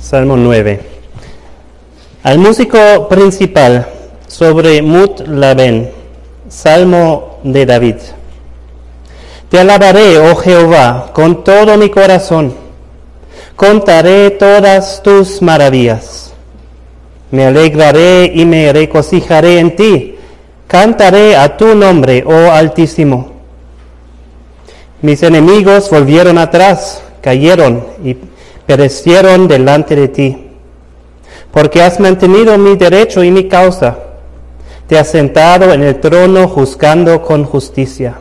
Salmo 9. Al músico principal sobre Mut Laben, Salmo de David. Te alabaré, oh Jehová, con todo mi corazón. Contaré todas tus maravillas. Me alegraré y me regocijaré en ti. Cantaré a tu nombre, oh Altísimo. Mis enemigos volvieron atrás, cayeron y perecieron delante de ti. Porque has mantenido mi derecho y mi causa. Te has sentado en el trono juzgando con justicia.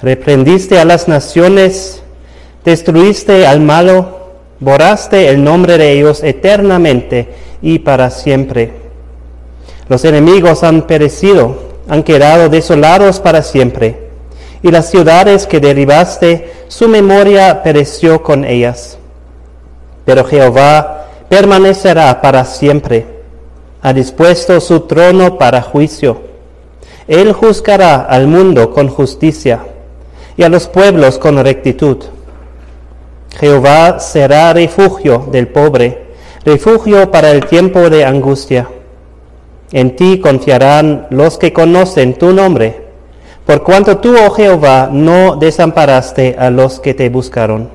Reprendiste a las naciones, destruiste al malo, borraste el nombre de ellos eternamente y para siempre. Los enemigos han perecido, han quedado desolados para siempre y las ciudades que derribaste, su memoria pereció con ellas. Pero Jehová permanecerá para siempre, ha dispuesto su trono para juicio. Él juzgará al mundo con justicia y a los pueblos con rectitud. Jehová será refugio del pobre, refugio para el tiempo de angustia. En ti confiarán los que conocen tu nombre por cuanto tú, oh Jehová, no desamparaste a los que te buscaron.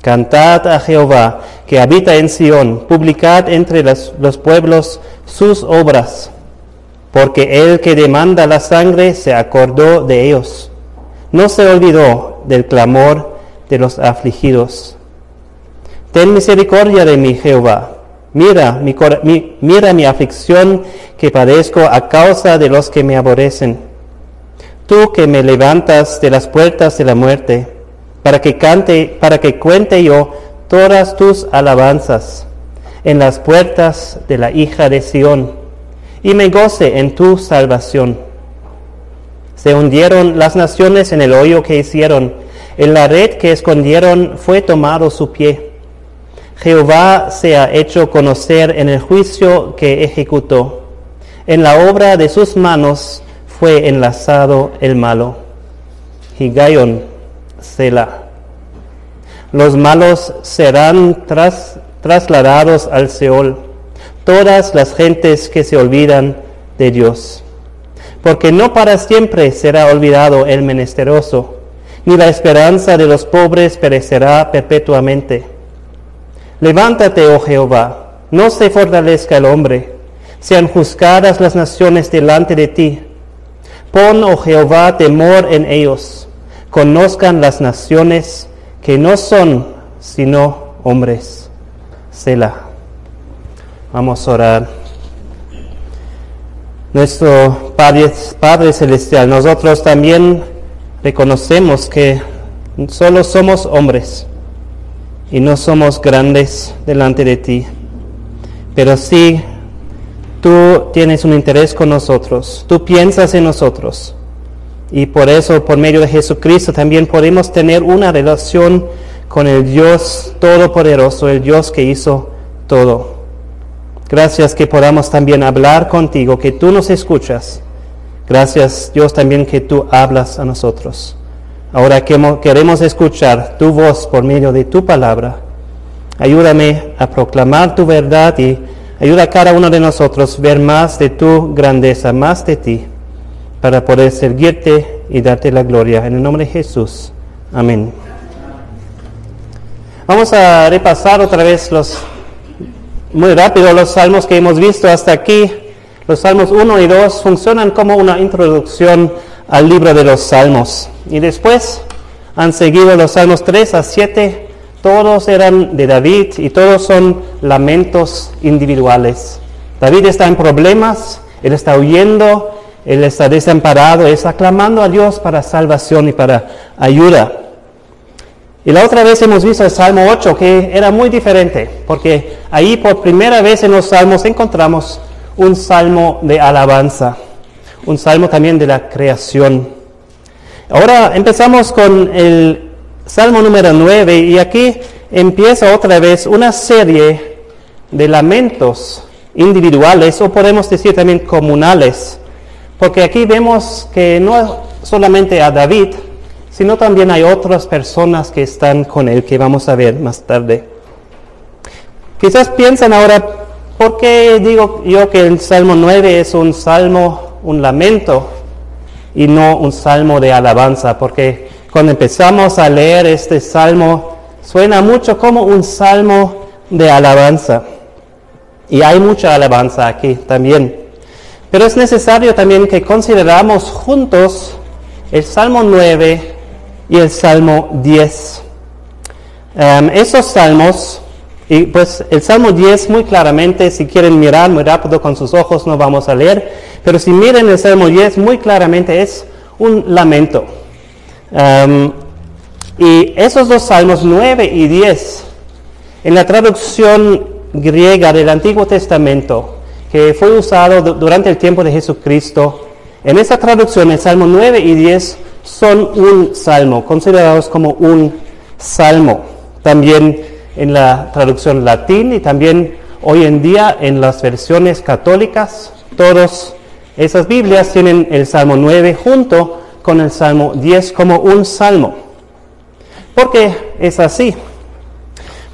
Cantad a Jehová, que habita en Sión, publicad entre los, pueblos sus obras, porque el que demanda la sangre se acordó de ellos, no se olvidó del clamor de los afligidos. Ten misericordia de mí, Jehová. Mira mi, mira mi aflicción que padezco a causa de los que me aborrecen tú que me levantas de las puertas de la muerte, para que cante, para que cuente yo todas tus alabanzas en las puertas de la hija de Sión, y me goce en tu salvación. Se hundieron las naciones en el hoyo que hicieron, en la red que escondieron fue tomado su pie. Jehová se ha hecho conocer en el juicio que ejecutó. En la obra de sus manos fue enlazado el malo. Higayon Sela. Los malos serán trasladados al Seol, todas las gentes que se olvidan de Dios. Porque no para siempre será olvidado el menesteroso, ni la esperanza de los pobres perecerá perpetuamente. Levántate, oh Jehová, no se fortalezca el hombre, sean juzgadas las naciones delante de ti Pon, oh Jehová, temor en ellos. Conozcan las naciones que no son sino hombres. Selah. Vamos a orar. Nuestro Padre, Padre Celestial, nosotros también reconocemos que solo somos hombres y no somos grandes delante de ti, pero sí Tú tienes un interés con nosotros, tú piensas en nosotros. Y por eso, por medio de Jesucristo, también podemos tener una relación con el Dios Todopoderoso, el Dios que hizo todo. Gracias que podamos también hablar contigo, que tú nos escuchas. Gracias Dios también que tú hablas a nosotros. Ahora queremos escuchar tu voz por medio de tu palabra. Ayúdame a proclamar tu verdad y Ayuda a cada uno de nosotros a ver más de tu grandeza, más de ti, para poder servirte y darte la gloria. En el nombre de Jesús. Amén. Vamos a repasar otra vez los, muy rápido los salmos que hemos visto hasta aquí. Los salmos 1 y 2 funcionan como una introducción al libro de los salmos. Y después han seguido los salmos 3 a 7 todos eran de David y todos son lamentos individuales. David está en problemas, él está huyendo, él está desamparado, está clamando a Dios para salvación y para ayuda. Y la otra vez hemos visto el Salmo 8 que era muy diferente, porque ahí por primera vez en los salmos encontramos un salmo de alabanza, un salmo también de la creación. Ahora empezamos con el Salmo número 9, y aquí empieza otra vez una serie de lamentos individuales, o podemos decir también comunales, porque aquí vemos que no solamente a David, sino también hay otras personas que están con él, que vamos a ver más tarde. Quizás piensan ahora, ¿por qué digo yo que el Salmo 9 es un salmo, un lamento y no un salmo de alabanza? Porque cuando empezamos a leer este salmo, suena mucho como un salmo de alabanza. Y hay mucha alabanza aquí también. Pero es necesario también que consideramos juntos el Salmo 9 y el Salmo 10. Em, esos salmos, y pues el Salmo 10 muy claramente, si quieren mirar muy rápido con sus ojos, no vamos a leer, pero si miren el Salmo 10 muy claramente es un lamento. Y esos dos salmos 9 y 10, en la traducción griega del Antiguo Testamento, que fue usado durante el tiempo de Jesucristo, en esa traducción, el Salmo 9 y 10 son un salmo, considerados como un salmo. También en la traducción latín y también hoy en día en las versiones católicas, todas esas Biblias tienen el Salmo 9 junto con el Salmo 10 como un salmo. ¿Por qué es así?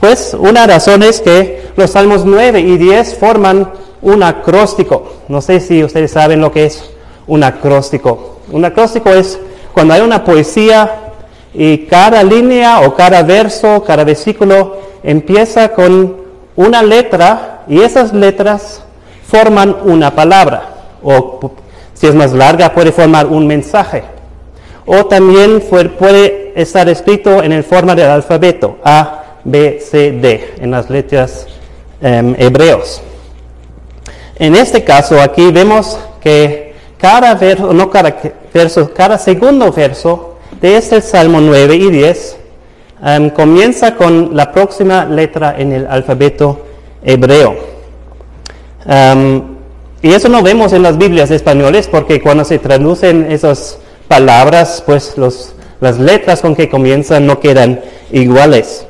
Pues una razón es que los Salmos 9 y 10 forman un acróstico. No sé si ustedes saben lo que es un acróstico. Un acróstico es cuando hay una poesía y cada línea o cada verso, cada versículo empieza con una letra y esas letras forman una palabra. O si es más larga puede formar un mensaje. O también puede estar escrito en el forma del alfabeto A, B, C, D, en las letras em, hebreos. En este caso aquí vemos que cada verso, no cada verso, cada segundo verso de este Salmo 9 y 10 em, comienza con la próxima letra en el alfabeto hebreo. Em, y eso no vemos en las Biblias españoles porque cuando se traducen esas palabras, pues los, las letras con que comienzan no quedan iguales.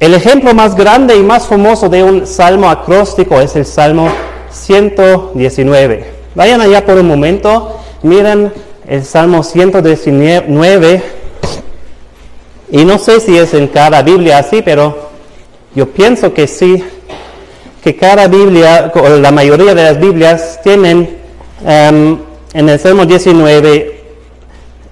El ejemplo más grande y más famoso de un salmo acróstico es el Salmo 119. Vayan allá por un momento, miren el Salmo 119. Y no sé si es en cada Biblia así, pero yo pienso que sí, que cada Biblia, o la mayoría de las Biblias, tienen em, en el Salmo 19,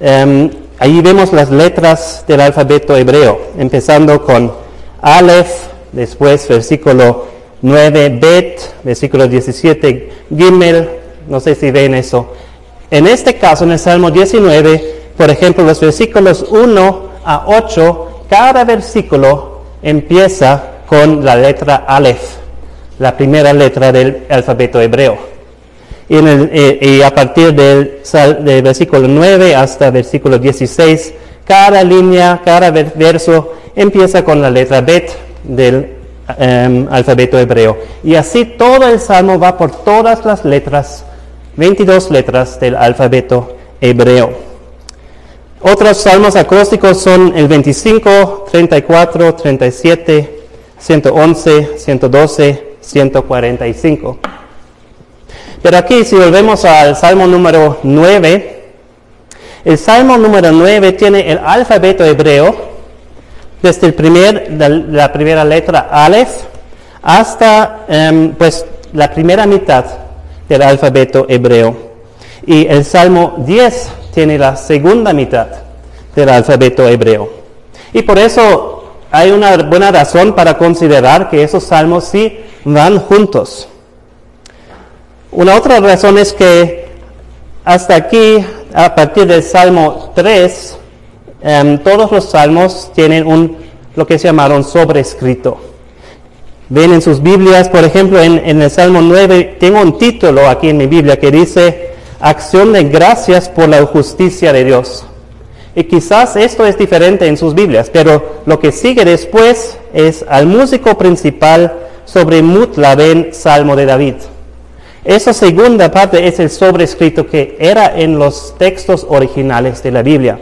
um, ahí vemos las letras del alfabeto hebreo, empezando con Aleph, después versículo 9, Bet, versículo 17, Gimel, no sé si ven eso. En este caso, en el Salmo 19, por ejemplo, los versículos 1 a 8, cada versículo empieza con la letra Aleph, la primera letra del alfabeto hebreo. Y, eh, a partir del, del versículo 9 hasta versículo 16, cada línea, cada verso empieza con la letra Bet del em, alfabeto hebreo. Y así todo el salmo va por todas las letras, 22 letras del alfabeto hebreo. Otros salmos acrósticos son el 25, 34, 37, 111, 112, 145. Pero aquí si volvemos al salmo número 9, el Salmo número 9 tiene el alfabeto hebreo, desde el primer, la, primera letra Aleph hasta em, pues, la primera mitad del alfabeto hebreo. Y el Salmo 10 tiene la segunda mitad del alfabeto hebreo. Y por eso hay una buena razón para considerar que esos salmos sí van juntos. Una otra razón es que hasta aquí a partir del Salmo 3, em, todos los salmos tienen un, lo que se llamaron sobrescrito. Ven en sus Biblias, por ejemplo, en, el Salmo 9, tengo un título aquí en mi Biblia que dice, Acción de gracias por la justicia de Dios. Y quizás esto es diferente en sus Biblias, pero lo que sigue después es al músico principal sobre Mutlaben, Salmo de David. Esa segunda parte es el sobrescrito que era en los textos originales de la Biblia.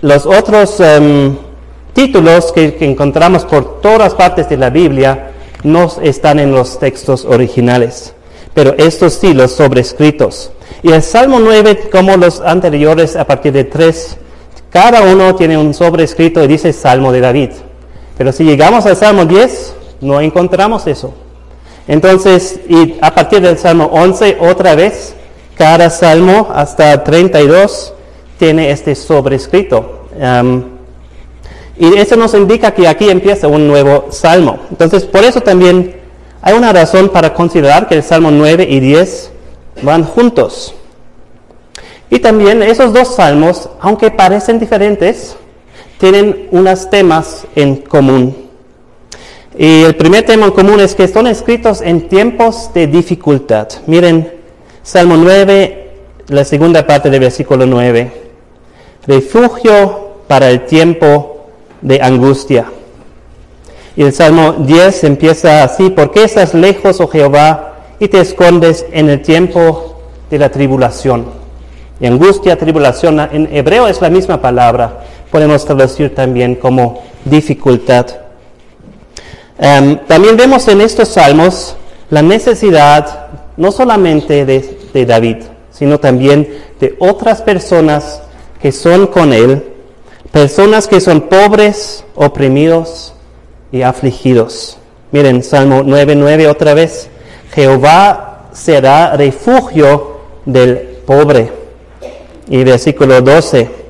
Los otros em, títulos que, encontramos por todas partes de la Biblia no están en los textos originales, pero estos sí, los sobrescritos. Y el Salmo 9, como los anteriores a partir de 3, cada uno tiene un sobrescrito y dice Salmo de David. Pero si llegamos al Salmo 10, no encontramos eso. Entonces, y a partir del Salmo 11, otra vez, cada Salmo hasta 32 tiene este sobrescrito. Y eso nos indica que aquí empieza un nuevo Salmo. Entonces, por eso también hay una razón para considerar que el Salmo 9 y 10 van juntos. Y también esos dos salmos, aunque parecen diferentes, tienen unos temas en común. Y el primer tema en común es que son escritos en tiempos de dificultad. Miren, Salmo 9, la segunda parte del versículo 9. Refugio para el tiempo de angustia. Y el Salmo 10 empieza así, ¿por qué estás lejos, oh Jehová, y te escondes en el tiempo de la tribulación? Y angustia, tribulación, en hebreo es la misma palabra, podemos traducir también como dificultad. Em, también vemos en estos salmos la necesidad no solamente de, de David, sino también de otras personas que son con él, personas que son pobres, oprimidos y afligidos. Miren, Salmo 9.9 otra vez, Jehová será refugio del pobre. Y versículo 12,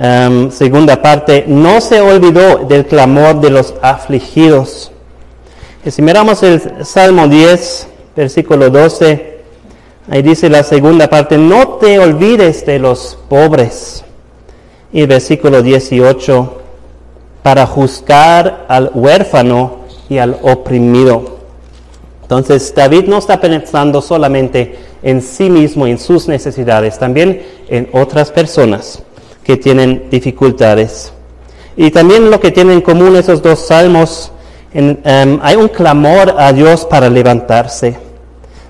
em, segunda parte, no se olvidó del clamor de los afligidos. Y si miramos el Salmo 10, versículo 12, ahí dice la segunda parte, no te olvides de los pobres. Y versículo 18, para juzgar al huérfano y al oprimido. Entonces David no está pensando solamente en sí mismo en sus necesidades, también en otras personas que tienen dificultades. Y también lo que tienen en común esos dos salmos, em, hay un clamor a Dios para levantarse.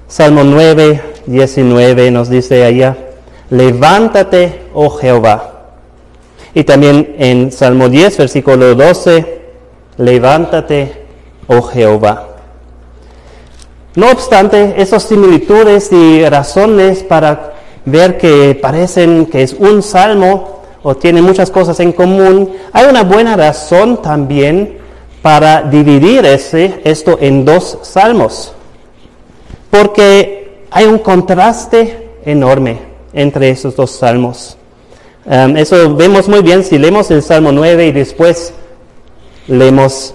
Salmo 9, 19 nos dice allá, levántate, oh Jehová. Y también en Salmo 10, versículo 12, levántate, oh Jehová. No obstante, esas similitudes y razones para ver que parecen que es un salmo o tiene muchas cosas en común, hay una buena razón también para dividir ese, esto en dos salmos. Porque hay un contraste enorme entre esos dos salmos. Um, eso vemos muy bien si leemos el Salmo 9 y después leemos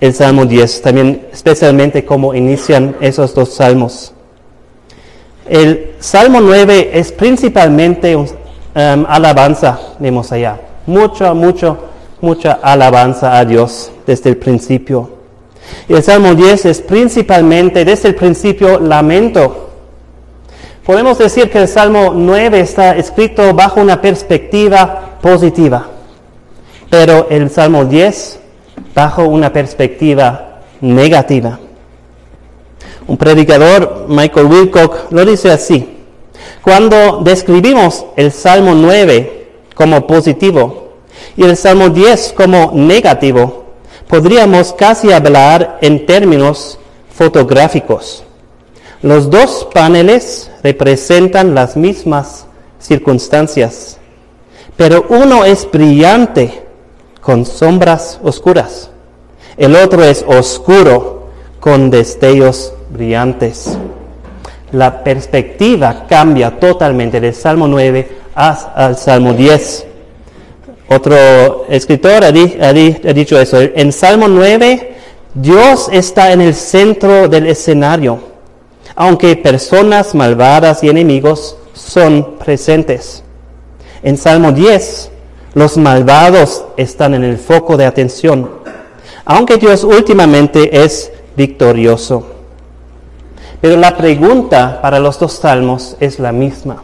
el Salmo 10, también especialmente cómo inician esos dos salmos. El Salmo 9 es principalmente um, alabanza, vemos allá. Mucha, mucho, mucha alabanza a Dios desde el principio. Y el Salmo 10 es principalmente desde el principio lamento. Podemos decir que el Salmo 9 está escrito bajo una perspectiva positiva, pero el Salmo 10 bajo una perspectiva negativa. Un predicador, Michael Wilcock, lo dice así. Cuando describimos el Salmo 9 como positivo y el Salmo 10 como negativo, podríamos casi hablar en términos fotográficos. Los dos paneles representan las mismas circunstancias, pero uno es brillante con sombras oscuras. El otro es oscuro con destellos brillantes. La perspectiva cambia totalmente del Salmo 9 al Salmo 10. Otro escritor ha, dicho eso. En Salmo 9, Dios está en el centro del escenario, aunque personas malvadas y enemigos son presentes. En Salmo 10, los malvados están en el foco de atención, aunque Dios últimamente es victorioso. Pero la pregunta para los dos salmos es la misma.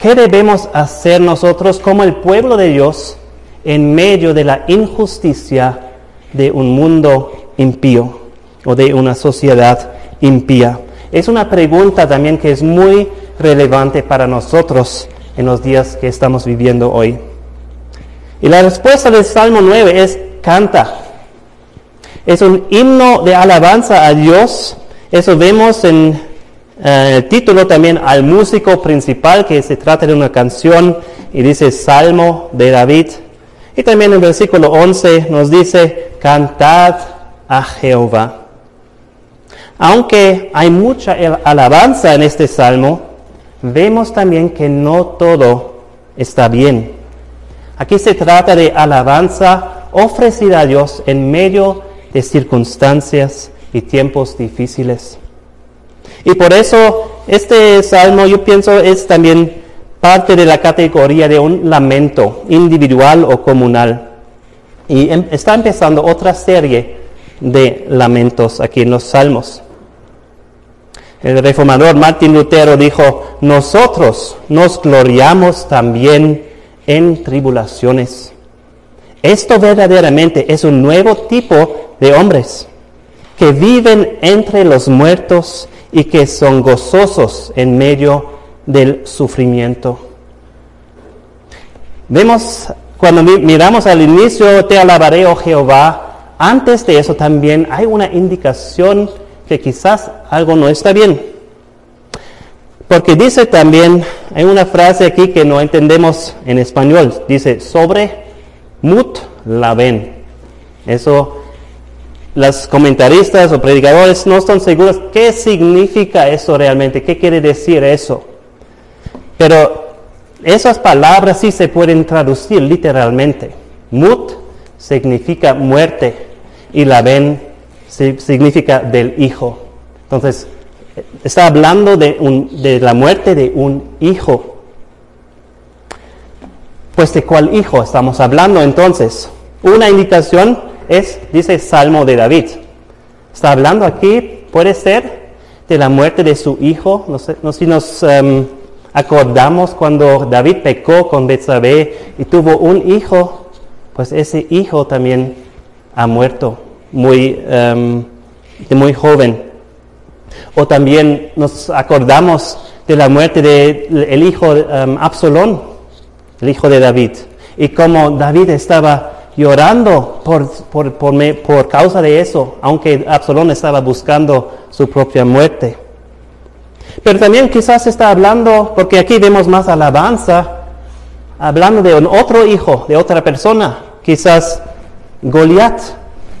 ¿Qué debemos hacer nosotros como el pueblo de Dios en medio de la injusticia de un mundo impío o de una sociedad impía? Es una pregunta también que es muy relevante para nosotros en los días que estamos viviendo hoy. Y la respuesta del Salmo 9 es canta. Es un himno de alabanza a Dios. Eso vemos en eh, el título también al músico principal, que se trata de una canción y dice Salmo de David. Y también en el versículo 11 nos dice, cantad a Jehová. Aunque hay mucha alabanza en este salmo, vemos también que no todo está bien. Aquí se trata de alabanza ofrecida a Dios en medio de circunstancias y tiempos difíciles. Y por eso este salmo yo pienso es también parte de la categoría de un lamento individual o comunal. Y em, está empezando otra serie de lamentos aquí en los salmos. El reformador Martín Lutero dijo, nosotros nos gloriamos también en tribulaciones. Esto verdaderamente es un nuevo tipo de hombres que viven entre los muertos y que son gozosos en medio del sufrimiento. Vemos cuando miramos al inicio, te alabaré, oh Jehová, antes de eso también hay una indicación que quizás algo no está bien. Porque dice también, hay una frase aquí que no entendemos en español, dice sobre mut la ven. Eso, los comentaristas o predicadores no están seguros qué significa eso realmente, qué quiere decir eso. Pero esas palabras sí se pueden traducir literalmente. Mut significa muerte y la ven significa del hijo. Entonces, está hablando de, de la muerte de un hijo. Pues de cuál hijo estamos hablando entonces. Una indicación es, dice Salmo de David. Está hablando aquí, puede ser, de la muerte de su hijo. No sé, no si nos em, acordamos cuando David pecó con Betsabé y tuvo un hijo, pues ese hijo también ha muerto muy, em, muy joven. O también nos acordamos de la muerte del hijo um, Absalón, el hijo de David, y cómo David estaba llorando por, por, por, causa de eso, aunque Absalón estaba buscando su propia muerte. Pero también quizás está hablando, porque aquí vemos más alabanza, hablando de un otro hijo, de otra persona, quizás Goliat,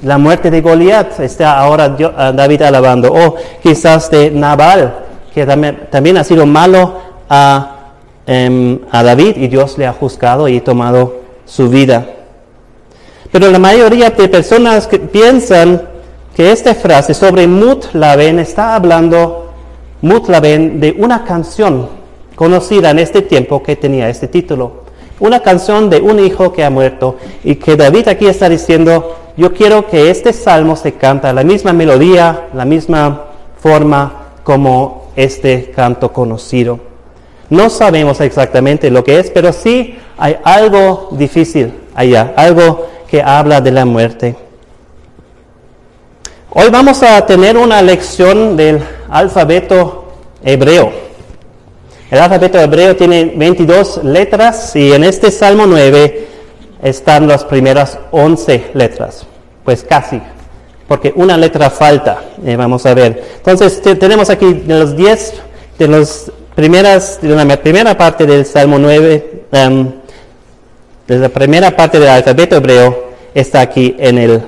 la muerte de Goliat, está ahora David alabando, o quizás de Nabal, que también, ha sido malo em, a, David y Dios le ha juzgado y tomado su vida. Pero la mayoría de personas piensan que esta frase sobre Mut Laven está hablando, de una canción conocida en este tiempo que tenía este título. Una canción de un hijo que ha muerto y que David aquí está diciendo, yo quiero que este salmo se canta la misma melodía, la misma forma como este canto conocido. No sabemos exactamente lo que es, pero sí hay algo difícil allá, algo que habla de la muerte. Hoy vamos a tener una lección del alfabeto hebreo. El alfabeto hebreo tiene 22 letras y en este Salmo 9 están las primeras 11 letras. Pues casi, porque una letra falta, eh, vamos a ver. Entonces tenemos aquí de los 10, de las primeras, de la primera parte del Salmo 9, em, de la primera parte del alfabeto hebreo está aquí en el,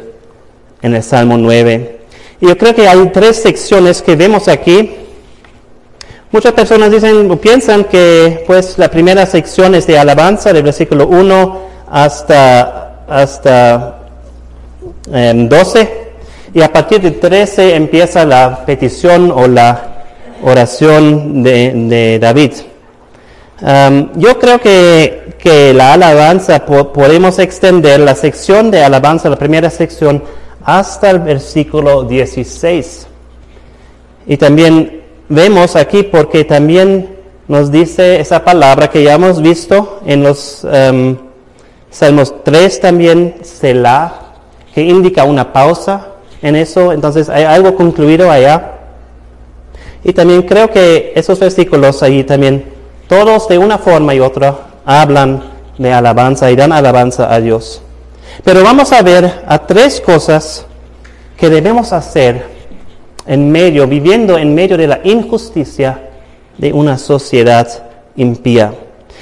en el Salmo 9. Y yo creo que hay tres secciones que vemos aquí. Muchas personas dicen o piensan que pues la primera sección es de alabanza, del versículo 1 hasta, hasta 12 em, y a partir de 13 empieza la petición o la oración de, David. Em, yo creo que, que la alabanza podemos extender la sección de alabanza, la primera sección, hasta el versículo 16. Y también vemos aquí porque también nos dice esa palabra que ya hemos visto en los um, Salmos 3 también, Selah, que indica una pausa en eso, entonces hay algo concluido allá. Y también creo que esos versículos ahí también, todos de una forma y otra, hablan de alabanza y dan alabanza a Dios. Pero vamos a ver a tres cosas que debemos hacer en medio, viviendo en medio de la injusticia de una sociedad impía.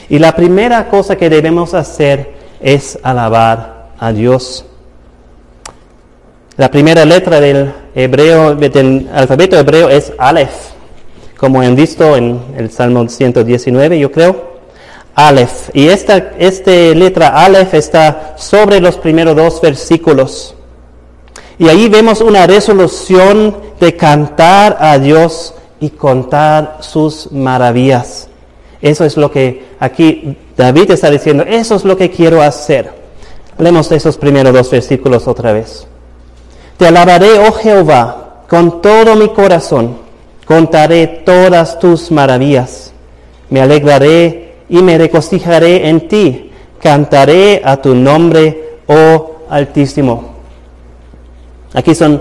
Y la primera cosa que debemos hacer es alabar a Dios. La primera letra del hebreo, del alfabeto hebreo es Aleph, como han visto en el Salmo 119, yo creo. Aleph. Y esta, esta letra Aleph está sobre los primeros dos versículos. Y ahí vemos una resolución de cantar a Dios y contar sus maravillas. Eso es lo que aquí David está diciendo, eso es lo que quiero hacer. Leemos esos primeros dos versículos otra vez. Te alabaré, oh Jehová, con todo mi corazón, contaré todas tus maravillas. Me alegraré y me regocijaré en ti, cantaré a tu nombre, oh Altísimo. Aquí son,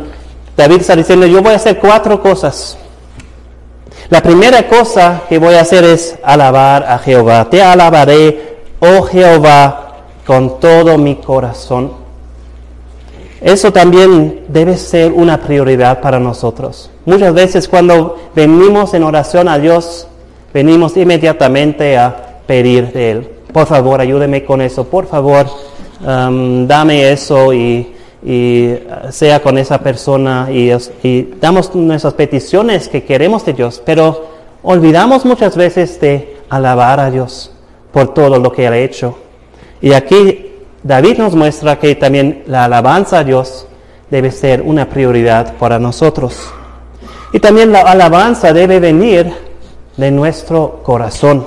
David está diciendo, yo voy a hacer cuatro cosas. La primera cosa que voy a hacer es alabar a Jehová. Te alabaré, oh Jehová, con todo mi corazón. Eso también debe ser una prioridad para nosotros. Muchas veces cuando venimos en oración a Dios, venimos inmediatamente a pedir de Él. Por favor, ayúdeme con eso. Por favor, um, dame eso y y uh, sea con esa persona y, damos nuestras peticiones que queremos de Dios, pero olvidamos muchas veces de alabar a Dios por todo lo que ha hecho. Y aquí David nos muestra que también la alabanza a Dios debe ser una prioridad para nosotros. Y también la alabanza debe venir de nuestro corazón.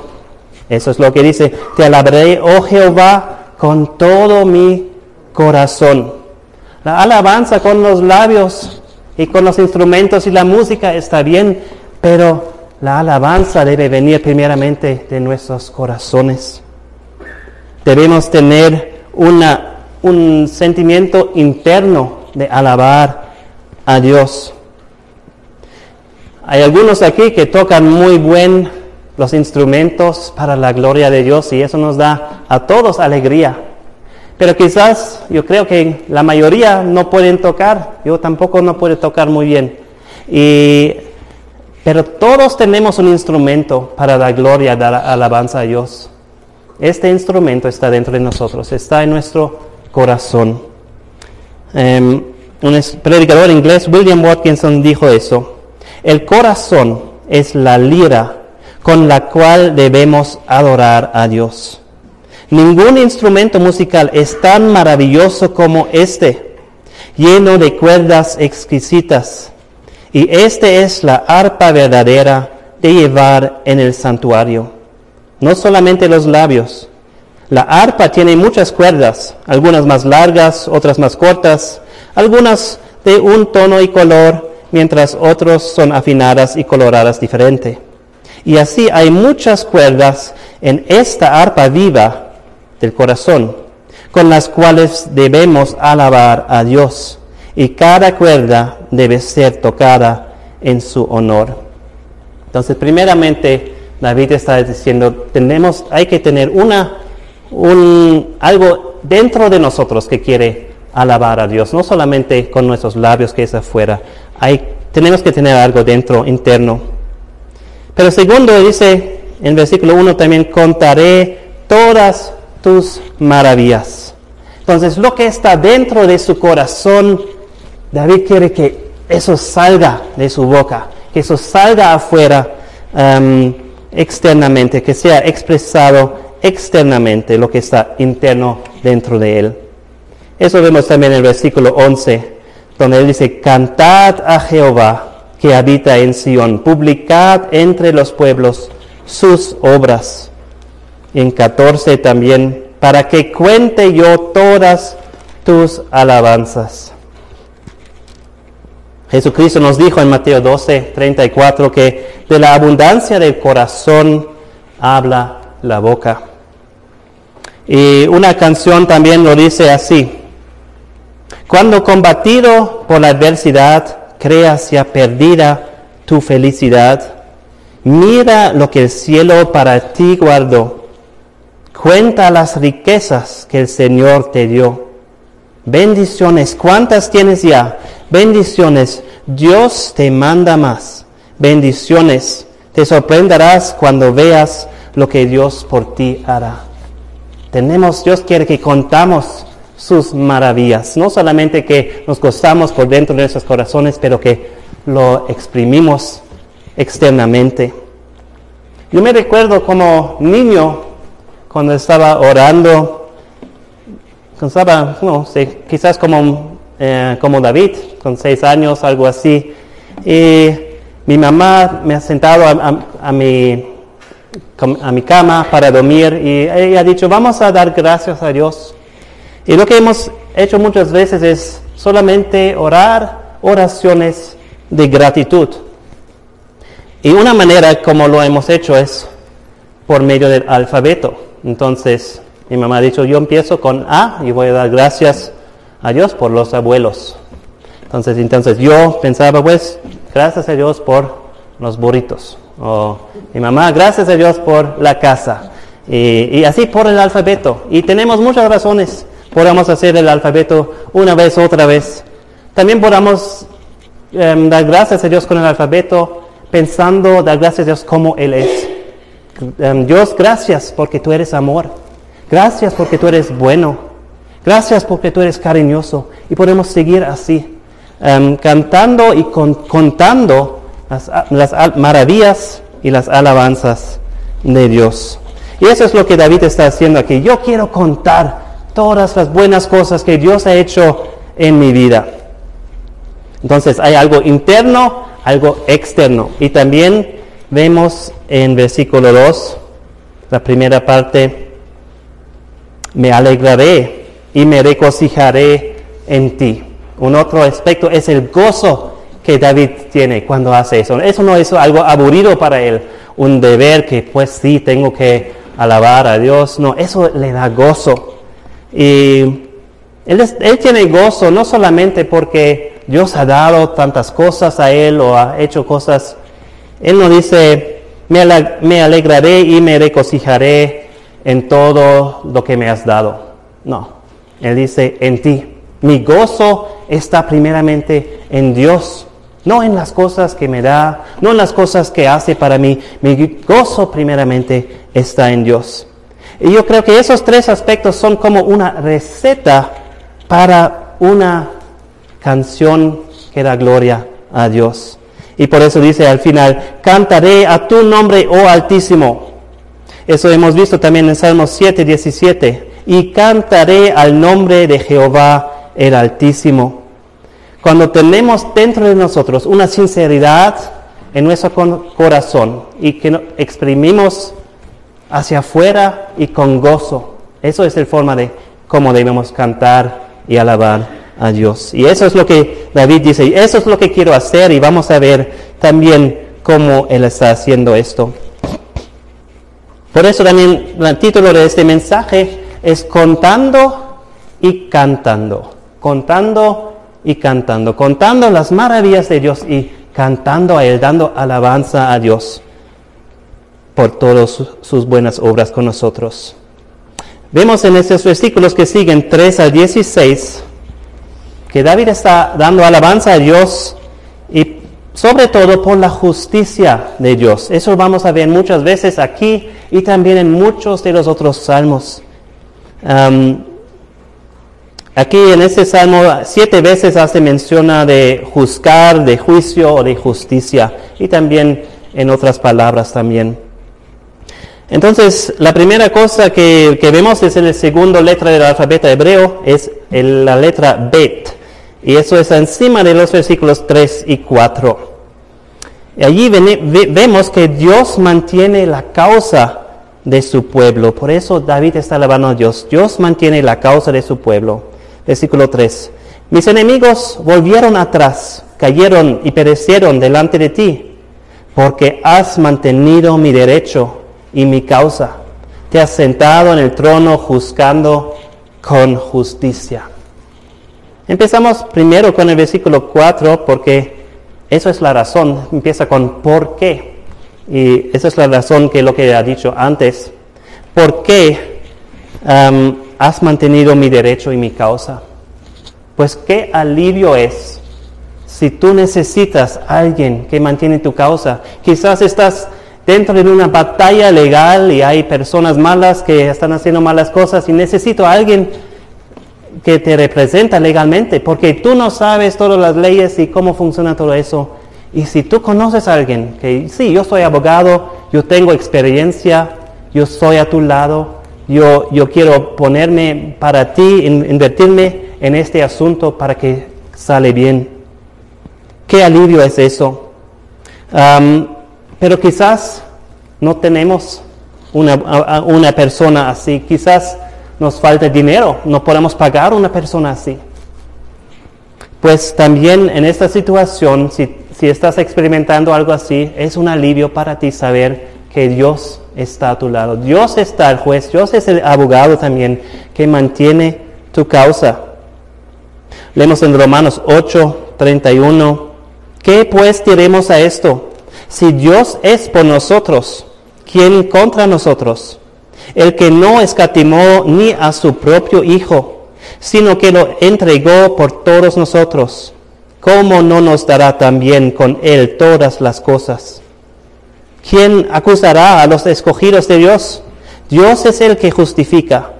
Eso es lo que dice, te alabaré, oh Jehová, con todo mi corazón. La alabanza con los labios y con los instrumentos y la música está bien, pero la alabanza debe venir primeramente de nuestros corazones. Debemos tener una, un sentimiento interno de alabar a Dios. Hay algunos aquí que tocan muy bien los instrumentos para la gloria de Dios y eso nos da a todos alegría. Pero quizás yo creo que la mayoría no pueden tocar, yo tampoco no puedo tocar muy bien. pero todos tenemos un instrumento para la gloria, de la alabanza a Dios. Este instrumento está dentro de nosotros, está en nuestro corazón. Em, un predicador inglés, William Watkinson, dijo eso. El corazón es la lira con la cual debemos adorar a Dios. Ningún instrumento musical es tan maravilloso como este, lleno de cuerdas exquisitas. Y este es la arpa verdadera de llevar en el santuario. No solamente los labios. La arpa tiene muchas cuerdas, algunas más largas, otras más cortas, algunas de un tono y color, mientras otros son afinadas y coloradas diferente. Y así hay muchas cuerdas en esta arpa viva del corazón, con las cuales debemos alabar a Dios, y cada cuerda debe ser tocada en su honor. Entonces, primeramente, David está diciendo, tenemos, hay que tener una, un, algo dentro de nosotros que quiere alabar a Dios, no solamente con nuestros labios que es afuera, hay, tenemos que tener algo dentro, interno. Pero segundo dice en versículo 1 también, contaré todas tus maravillas. Entonces, lo que está dentro de su corazón, David quiere que eso salga de su boca, que eso salga afuera um, externamente, que sea expresado externamente lo que está interno dentro de él. Eso vemos también en el versículo 11, donde él dice, cantad a Jehová que habita en Sión, publicad entre los pueblos sus obras en 14 también, para que cuente yo todas tus alabanzas. Jesucristo nos dijo en Mateo 12, 34 que de la abundancia del corazón habla la boca. Y una canción también lo dice así. Cuando combatido por la adversidad creas ya perdida tu felicidad, mira lo que el cielo para ti guardó Cuenta las riquezas que el Señor te dio. Bendiciones, ¿cuántas tienes ya? Bendiciones, Dios te manda más. Bendiciones, te sorprenderás cuando veas lo que Dios por ti hará. tenemos, Dios quiere que contamos sus maravillas, no solamente que nos gozamos por dentro de nuestros corazones, pero que lo exprimimos externamente. Yo me recuerdo como niño, cuando estaba orando, cuando estaba, no sé, quizás como, eh, como David, con seis años, algo así, y mi mamá me ha sentado a, mi, a mi cama para dormir y ella ha dicho, vamos a dar gracias a Dios. Y lo que hemos hecho muchas veces es solamente orar oraciones de gratitud. Y una manera como lo hemos hecho es por medio del alfabeto. Entonces, mi mamá ha dicho, yo empiezo con A y voy a dar gracias a Dios por los abuelos. Entonces, entonces yo pensaba, pues, gracias a Dios por los burritos. O mi mamá, gracias a Dios por la casa. Y, así por el alfabeto. Y tenemos muchas razones. Podemos hacer el alfabeto una vez, otra vez. También podamos em, dar gracias a Dios con el alfabeto pensando, dar gracias a Dios como Él es. Em, Dios, gracias porque tú eres amor. Gracias porque tú eres bueno. Gracias porque tú eres cariñoso. Y podemos seguir así, em, cantando y contando las, las maravillas y las alabanzas de Dios. Y eso es lo que David está haciendo aquí. Yo quiero contar todas las buenas cosas que Dios ha hecho en mi vida. Entonces hay algo interno algo externo. Y también vemos en versículo 2, la primera parte, me alegraré y me regocijaré en ti. Un otro aspecto es el gozo que David tiene cuando hace eso. Eso no es algo aburrido para él, un deber que pues sí tengo que alabar a Dios. No, eso le da gozo. Y él, tiene gozo no solamente porque Dios ha dado tantas cosas a él o ha hecho cosas. Él no dice, me alegraré y me regocijaré en todo lo que me has dado. No, Él dice, en ti. Mi gozo está primeramente en Dios, no en las cosas que me da, no en las cosas que hace para mí. Mi gozo primeramente está en Dios. Y yo creo que esos tres aspectos son como una receta para una canción que da gloria a Dios. Y por eso dice al final, cantaré a tu nombre, oh Altísimo. Eso hemos visto también en Salmos 7, 17. Y cantaré al nombre de Jehová el Altísimo. Cuando tenemos dentro de nosotros una sinceridad en nuestro corazón y que exprimimos hacia afuera y con gozo, eso es la forma de cómo debemos cantar y alabar a Dios. Y eso es lo que David dice, eso es lo que quiero hacer y vamos a ver también cómo él está haciendo esto. Por eso también el título de este mensaje es contando y cantando, contando y cantando, contando las maravillas de Dios y cantando a Él, dando alabanza a Dios por todas sus buenas obras con nosotros. Vemos en estos versículos que siguen 3 a 16 que David está dando alabanza a Dios y sobre todo por la justicia de Dios. Eso vamos a ver muchas veces aquí y también en muchos de los otros salmos. aquí en este salmo siete veces hace mención de juzgar, de juicio o de justicia y también en otras palabras también. Entonces, la primera cosa que, vemos es en la segunda letra del alfabeto hebreo, es la letra Bet. Y eso es encima de los versículos 3 y 4. Y allí vemos que Dios mantiene la causa de su pueblo. Por eso David está alabando a Dios. Dios mantiene la causa de su pueblo. Versículo 3. Mis enemigos volvieron atrás, cayeron y perecieron delante de ti, porque has mantenido mi derecho y mi causa. Te has sentado en el trono juzgando con justicia. Empezamos primero con el versículo 4 porque eso es la razón, empieza con por qué. Y esa es la razón que lo que ha dicho antes. ¿Por qué has mantenido mi derecho y mi causa? Pues qué alivio es si tú necesitas a alguien que mantiene tu causa. Quizás estás dentro de una batalla legal y hay personas malas que están haciendo malas cosas y necesito a alguien que te representa legalmente, porque tú no sabes todas las leyes y cómo funciona todo eso. Y si tú conoces a alguien que, sí, yo soy abogado, yo tengo experiencia, yo soy a tu lado, yo, yo quiero ponerme para ti, invertirme en este asunto para que sale bien. Qué alivio es eso. Pero quizás no tenemos una, una persona así, quizás nos falta dinero, no podemos pagar una persona así. Pues también en esta situación, si, si, estás experimentando algo así, es un alivio para ti saber que Dios está a tu lado. Dios está el juez, Dios es el abogado también que mantiene tu causa. Leemos en Romanos 8, 31. ¿Qué pues diremos a esto? Si Dios es por nosotros, ¿quién contra nosotros? el que no escatimó ni a su propio Hijo, sino que lo entregó por todos nosotros, ¿cómo no nos dará también con Él todas las cosas? ¿Quién acusará a los escogidos de Dios? Dios es el que justifica.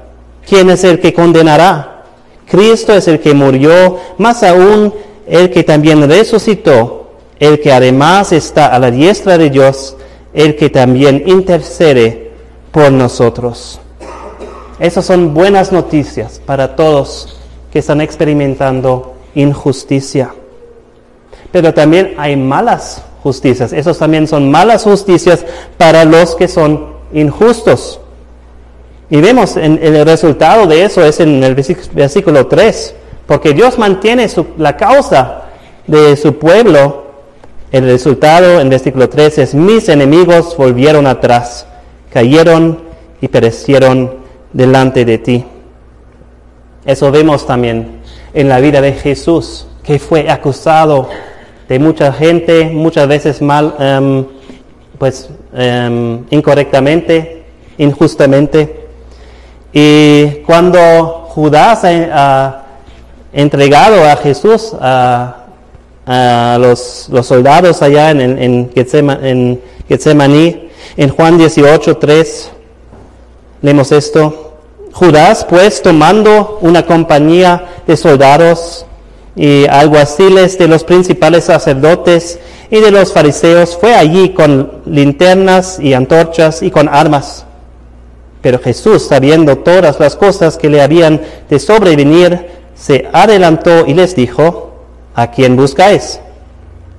¿Quién es el que condenará? Cristo es el que murió, más aún el que también resucitó, el que además está a la diestra de Dios, el que también intercede por nosotros. Esas son buenas noticias para todos que están experimentando injusticia. Pero también hay malas justicias. Esos también son malas justicias para los que son injustos. Y vemos en, el resultado de eso es en el versículo 3, porque Dios mantiene la causa de su pueblo. El resultado en versículo 3 es mis enemigos volvieron atrás cayeron y perecieron delante de ti. Eso vemos también en la vida de Jesús, que fue acusado de mucha gente, muchas veces mal, em, pues em, incorrectamente, injustamente. Y cuando Judas ha, entregado a Jesús a, los, soldados allá en, en, en Getsemaní, en Juan 18, 3 leemos esto. Judas, pues, tomando una compañía de soldados y alguaciles de los principales sacerdotes y de los fariseos, fue allí con linternas y antorchas y con armas. Pero Jesús, sabiendo todas las cosas que le habían de sobrevenir, se adelantó y les dijo, ¿a quién buscáis?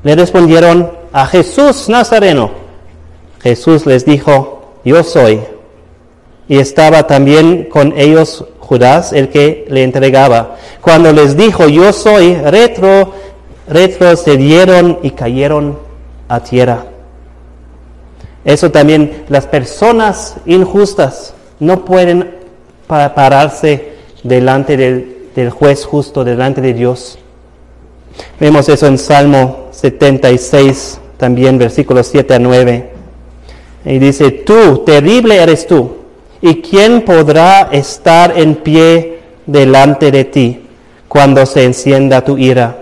Le respondieron, a Jesús Nazareno. Jesús les dijo, yo soy. Y estaba también con ellos Judas, el que le entregaba. Cuando les dijo, yo soy, retro, retrocedieron y cayeron a tierra. Eso también, las personas injustas no pueden pararse delante del, del juez justo, delante de Dios. Vemos eso en Salmo 76, también versículos 7 a 9. Y dice, tú, terrible eres tú, ¿y quién podrá estar en pie delante de ti cuando se encienda tu ira?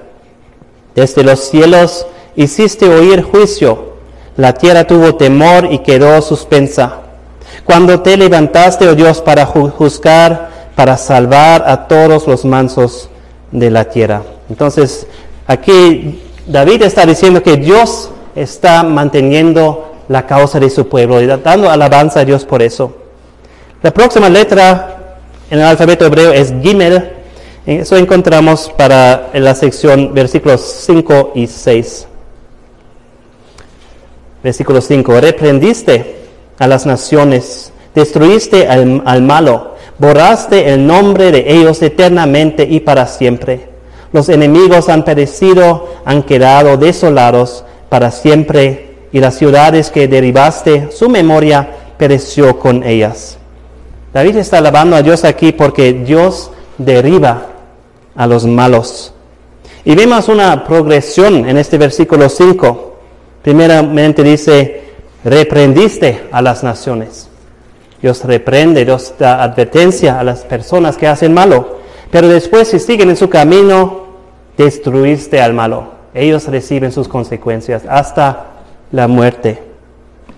Desde los cielos hiciste oír juicio, la tierra tuvo temor y quedó suspensa. Cuando te levantaste, oh Dios, para juzgar, para salvar a todos los mansos de la tierra. Entonces, aquí David está diciendo que Dios está manteniendo la causa de su pueblo y dando alabanza a Dios por eso. La próxima letra en el alfabeto hebreo es Gimel. Eso encontramos para la sección versículos 5 y 6. Versículo 5. Reprendiste a las naciones, destruiste al, al malo, borraste el nombre de ellos eternamente y para siempre. Los enemigos han perecido, han quedado desolados para siempre y las ciudades que derivaste, su memoria pereció con ellas. David está alabando a Dios aquí porque Dios derriba a los malos. Y vemos una progresión en este versículo 5. Primeramente dice, reprendiste a las naciones. Dios reprende, Dios da advertencia a las personas que hacen malo. Pero después, si siguen en su camino, destruiste al malo. Ellos reciben sus consecuencias hasta la muerte.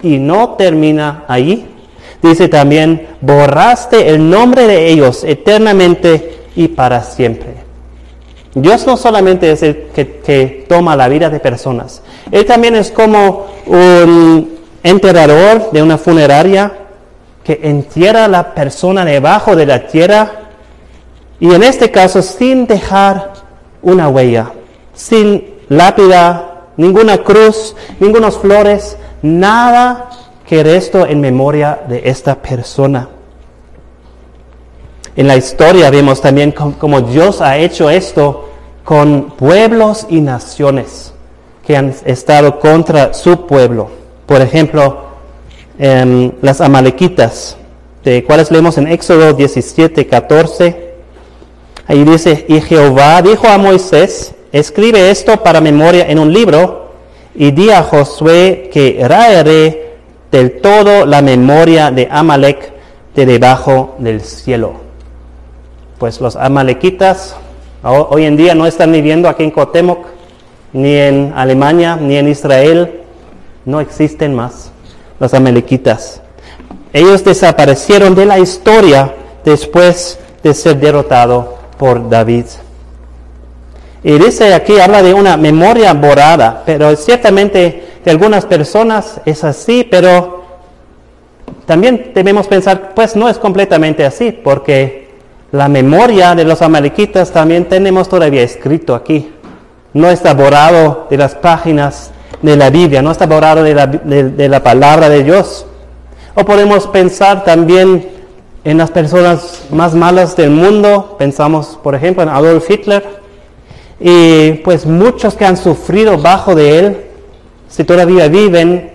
Y no termina ahí. Dice también, borraste el nombre de ellos eternamente y para siempre. Dios no solamente es el que, toma la vida de personas, Él también es como un enterrador de una funeraria que entierra a la persona debajo de la tierra y en este caso sin dejar una huella, sin lápida, ninguna cruz, ningunas flores, nada que resto en memoria de esta persona. En la historia vemos también cómo Dios ha hecho esto con pueblos y naciones que han estado contra su pueblo. Por ejemplo, em, las amalequitas, de cuales leemos en Éxodo 17, 14. Ahí dice, y Jehová dijo a Moisés, escribe esto para memoria en un libro y di a Josué que raeré del todo la memoria de Amalek de debajo del cielo. Pues los amalequitas hoy en día no están viviendo aquí en Cotemoc, ni en Alemania, ni en Israel, no existen más los amalequitas. Ellos desaparecieron de la historia después de ser derrotado por David. Y dice aquí, habla de una memoria borrada, pero ciertamente de algunas personas es así, pero también debemos pensar, pues no es completamente así, porque la memoria de los amalequitas también tenemos todavía escrito aquí. No está borrado de las páginas de la Biblia, no está borrado de la, de la palabra de Dios. O podemos pensar también en las personas más malas del mundo. Pensamos, por ejemplo, en Adolf Hitler y pues muchos que han sufrido bajo de Él, si todavía viven,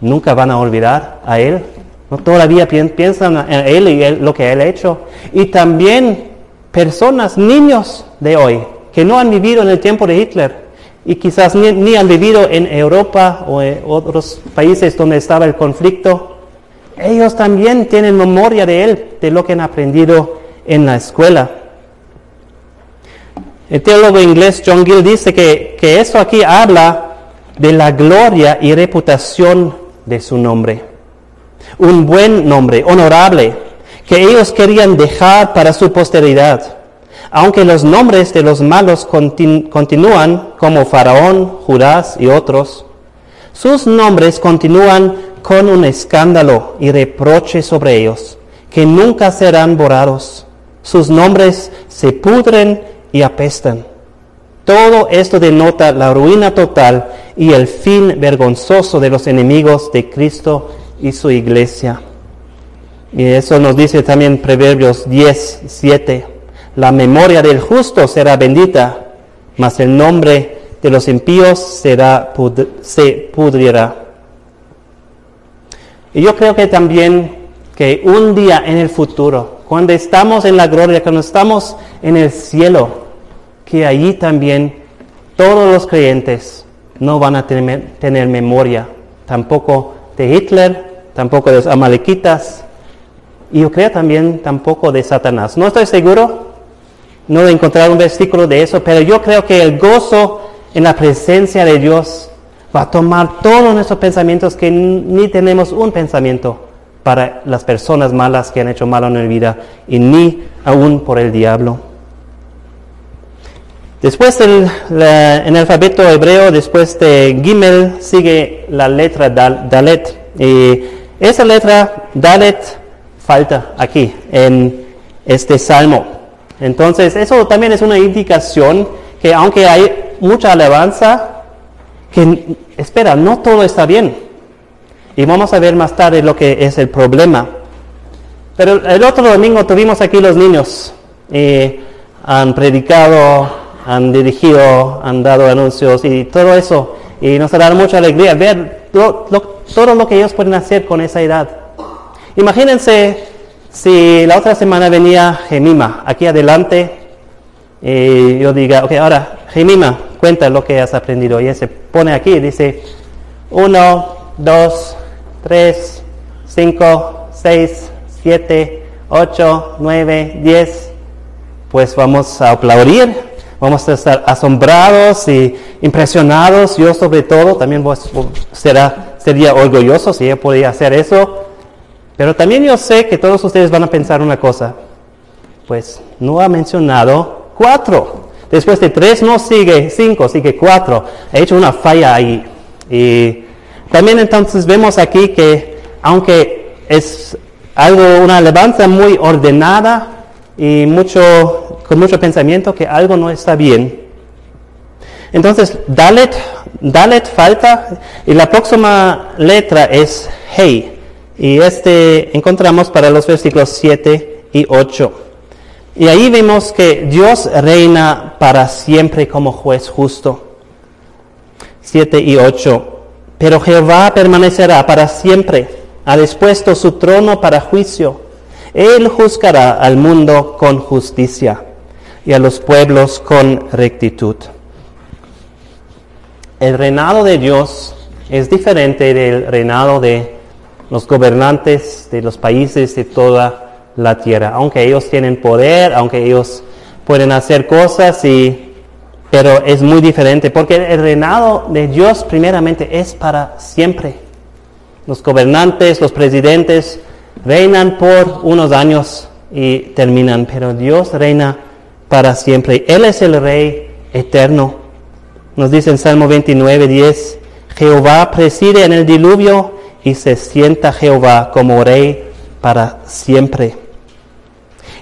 nunca van a olvidar a Él. No todavía piensan en Él y lo que Él ha hecho. Y también personas, niños de hoy, que no han vivido en el tiempo de Hitler y quizás ni, ni han vivido en Europa o en otros países donde estaba el conflicto. Ellos también tienen memoria de Él, de lo que han aprendido en la escuela. El teólogo inglés John Gill dice que, que esto aquí habla de la gloria y reputación de su nombre. Un buen nombre, honorable, que ellos querían dejar para su posteridad. Aunque los nombres de los malos continúan, como Faraón, Judás y otros, sus nombres continúan con un escándalo y reproche sobre ellos, que nunca serán borrados. Sus nombres se pudren y apestan. Todo esto denota la ruina total y el fin vergonzoso de los enemigos de Cristo y su iglesia. Y eso nos dice también Proverbios 10, 7. La memoria del justo será bendita, mas el nombre de los impíos será, se pudrirá. Y yo creo que también que un día en el futuro, cuando estamos en la gloria, cuando estamos en el cielo, que allí también todos los creyentes no van a tener, memoria, tampoco de Hitler, tampoco de los amalequitas, y yo creo también tampoco de Satanás. No estoy seguro, no he encontrado un versículo de eso, pero yo creo que el gozo en la presencia de Dios va a tomar todos nuestros pensamientos que ni tenemos un pensamiento para las personas malas que han hecho mal en la vida y ni aún por el diablo. Después en el alfabeto hebreo, después de Gimel, sigue la letra Dalet. Y esa letra Dalet falta aquí en este salmo. Entonces, eso también es una indicación que aunque hay mucha alabanza, que espera, no todo está bien. Y vamos a ver más tarde lo que es el problema. Pero el otro domingo tuvimos aquí los niños y han predicado han dirigido, han dado anuncios y todo eso. Y nos dará mucha alegría ver todo lo que ellos pueden hacer con esa edad. Imagínense si la otra semana venía Gemima aquí adelante y yo diga, ok, ahora Gemima, cuenta lo que has aprendido. Y él se pone aquí dice, uno, dos, tres, cinco, seis, siete, ocho, nueve, diez. Pues vamos a aplaudir vamos a estar asombrados y impresionados. Yo sobre todo también será sería orgulloso si ella podía hacer eso. Pero también yo sé que todos ustedes van a pensar una cosa. Pues no ha mencionado cuatro. Después de tres no sigue cinco, sigue cuatro. He hecho una falla ahí. Y también entonces vemos aquí que aunque es algo, una alabanza muy ordenada y mucho, con mucho pensamiento que algo no está bien. Entonces, Dalet, Dalet falta y la próxima letra es Hey. Y este encontramos para los versículos 7 y 8. Y ahí vemos que Dios reina para siempre como juez justo. 7 y 8. Pero Jehová permanecerá para siempre, ha dispuesto su trono para juicio. Él juzgará al mundo con justicia y a los pueblos con rectitud. El reinado de Dios es diferente del reinado de los gobernantes de los países de toda la tierra, aunque ellos tienen poder, aunque ellos pueden hacer cosas y pero es muy diferente porque el reinado de Dios primeramente es para siempre. Los gobernantes, los presidentes reinan por unos años y terminan, pero Dios reina para siempre. Él es el rey eterno. Nos dice en Salmo 29, 10, Jehová preside en el diluvio y se sienta Jehová como rey para siempre.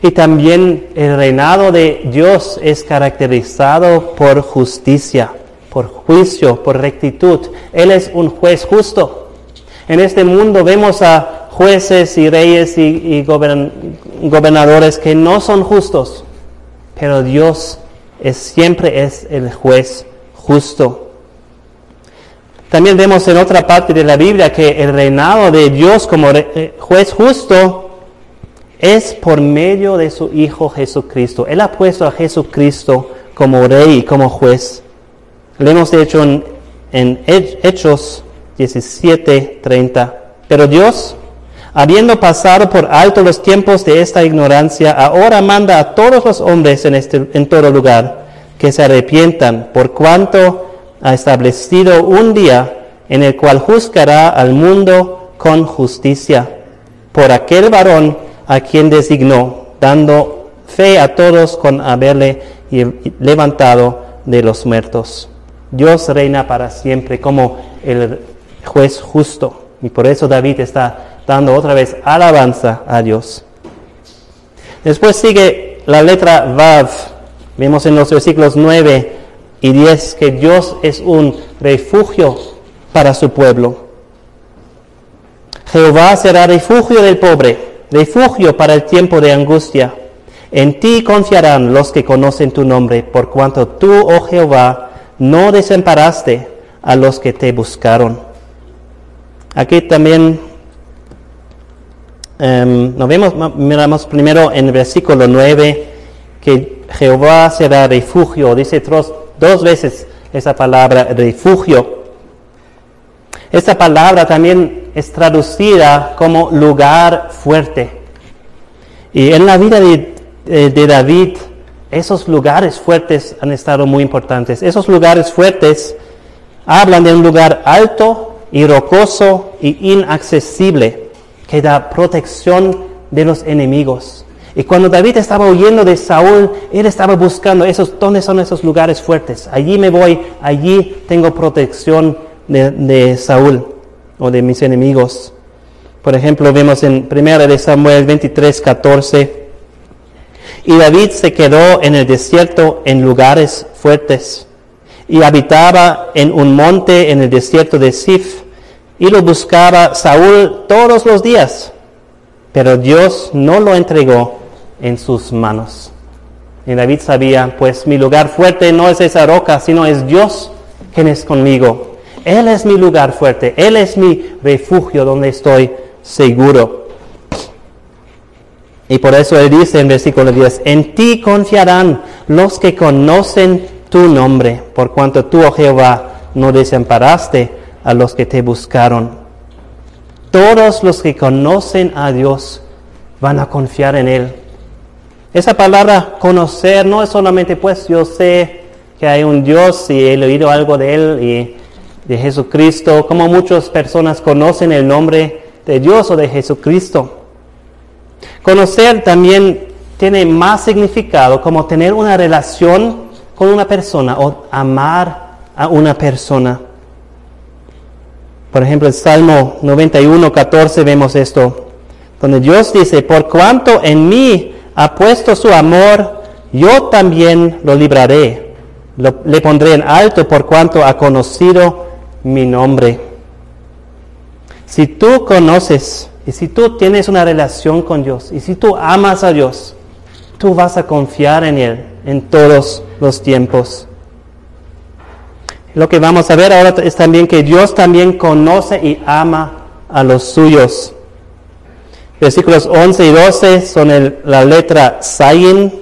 Y también el reinado de Dios es caracterizado por justicia, por juicio, por rectitud. Él es un juez justo. En este mundo vemos a jueces y reyes y, gobernadores que no son justos, pero Dios es, siempre es el juez justo. También vemos en otra parte de la Biblia que el reinado de Dios como eh, juez justo es por medio de su Hijo Jesucristo. Él ha puesto a Jesucristo como rey y como juez. Leemos de hecho en, en Hechos 17, 30. Pero Dios, habiendo pasado por alto los tiempos de esta ignorancia, ahora manda a todos los hombres en, este, en todo lugar que se arrepientan, por cuanto ha establecido un día en el cual juzgará al mundo con justicia por aquel varón a quien designó, dando fe a todos con haberle levantado de los muertos. Dios reina para siempre como el juez justo. Y por eso David está dando otra vez alabanza a Dios. Después sigue la letra Vav. Vemos en los versículos 9 y 10 que Dios es un refugio para su pueblo. Jehová será refugio del pobre refugio para el tiempo de angustia. En ti confiarán los que conocen tu nombre, por cuanto tú, oh Jehová, no desamparaste a los que te buscaron. Aquí también em, nos vemos, miramos primero en el versículo 9 que Jehová será refugio, dice dos veces esa palabra refugio. Esta palabra también es traducida como lugar fuerte. Y en la vida de, de, David, esos lugares fuertes han estado muy importantes. Esos lugares fuertes hablan de un lugar alto y rocoso y inaccesible que da protección de los enemigos. Y cuando David estaba huyendo de Saúl, él estaba buscando esos, ¿dónde son esos lugares fuertes? Allí me voy, allí tengo protección de, Saúl o de mis enemigos. Por ejemplo, vemos en 1 de Samuel 23, 14. Y David se quedó en el desierto en lugares fuertes y habitaba en un monte en el desierto de Sif y lo buscaba Saúl todos los días, pero Dios no lo entregó en sus manos. Y David sabía, pues mi lugar fuerte no es esa roca, sino es Dios quien es conmigo. Él es mi lugar fuerte, Él es mi refugio donde estoy seguro. Y por eso Él dice en versículo 10, en ti confiarán los que conocen tu nombre, por cuanto tú, oh Jehová, no desamparaste a los que te buscaron. Todos los que conocen a Dios van a confiar en Él. Esa palabra conocer no es solamente pues yo sé que hay un Dios y he oído algo de Él y de Jesucristo, como muchas personas conocen el nombre de Dios o de Jesucristo. Conocer también tiene más significado como tener una relación con una persona o amar a una persona. Por ejemplo, en Salmo 91, 14 vemos esto, donde Dios dice, por cuanto en mí ha puesto su amor, yo también lo libraré. le pondré en alto por cuanto ha conocido mi nombre. Si tú conoces y si tú tienes una relación con Dios y si tú amas a Dios, tú vas a confiar en Él en todos los tiempos. Lo que vamos a ver ahora es también que Dios también conoce y ama a los suyos. Versículos 11 y 12 son la letra Sayin.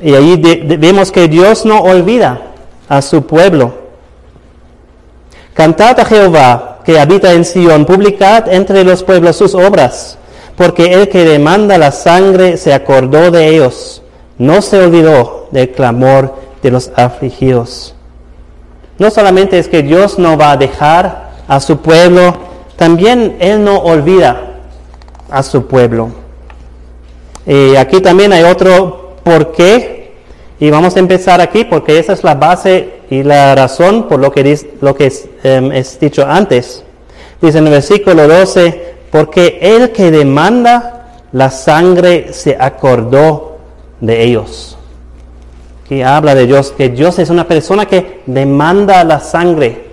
Y ahí vemos que Dios no olvida a su pueblo. Cantad a Jehová que habita en Sion, publicad entre los pueblos sus obras, porque el que demanda la sangre se acordó de ellos, no se olvidó del clamor de los afligidos. No solamente es que Dios no va a dejar a su pueblo, también Él no olvida a su pueblo. Y aquí también hay otro por qué, y vamos a empezar aquí porque esa es la base y la razón por lo que, lo que es, em, es dicho antes. Dice en el versículo 12, porque el que demanda la sangre se acordó de ellos que habla de Dios, que Dios es una persona que demanda la sangre.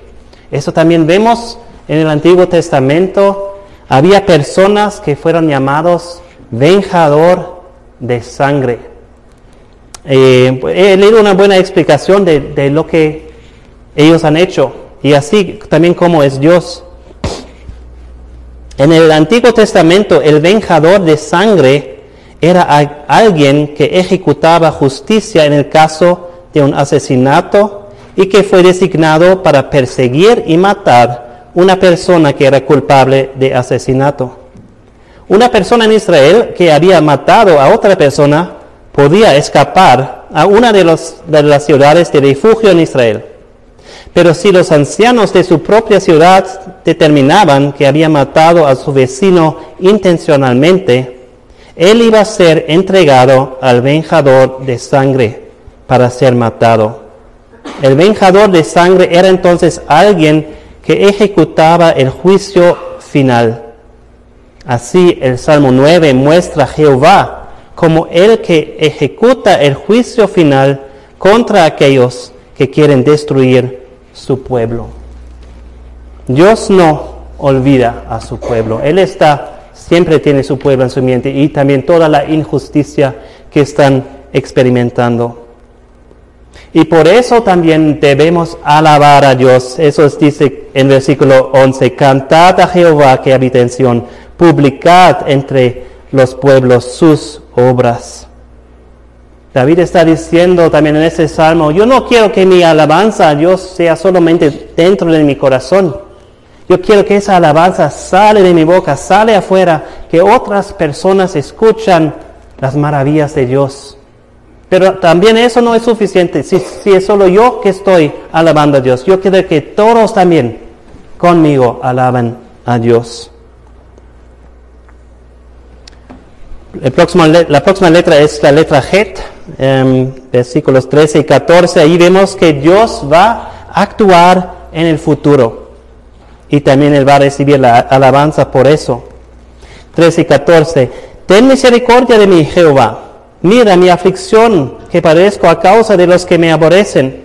Eso también vemos en el Antiguo Testamento. Había personas que fueron llamados venjador de sangre. Eh, he leído una buena explicación de, de lo que ellos han hecho y así también como es Dios. En el Antiguo Testamento, el venjador de sangre era alguien que ejecutaba justicia en el caso de un asesinato y que fue designado para perseguir y matar una persona que era culpable de asesinato. Una persona en Israel que había matado a otra persona podía escapar a una de, las ciudades de refugio en Israel. Pero si los ancianos de su propia ciudad determinaban que había matado a su vecino intencionalmente, él iba a ser entregado al venjador de sangre para ser matado. El venjador de sangre era entonces alguien que ejecutaba el juicio final. Así el Salmo 9 muestra a Jehová como el que ejecuta el juicio final contra aquellos que quieren destruir su pueblo. Dios no olvida a su pueblo. Él está siempre tiene su pueblo en su mente y también toda la injusticia que están experimentando. Y por eso también debemos alabar a Dios. Eso dice en versículo 11, cantad a Jehová que habita en publicad entre los pueblos sus obras. David está diciendo también en ese salmo, yo no quiero que mi alabanza a Dios sea solamente dentro de mi corazón, yo quiero que esa alabanza sale de mi boca, sale afuera, que otras personas escuchan las maravillas de Dios. Pero también eso no es suficiente. Si, si, es solo yo que estoy alabando a Dios, yo quiero que todos también conmigo alaban a Dios. La próxima letra es la letra Het, em, versículos 13 y 14. Ahí vemos que Dios va a actuar en el futuro y también Él va a recibir la alabanza por eso. 13 y 14. Ten misericordia de mí, Jehová. Mira mi aflicción que padezco a causa de los que me aborrecen.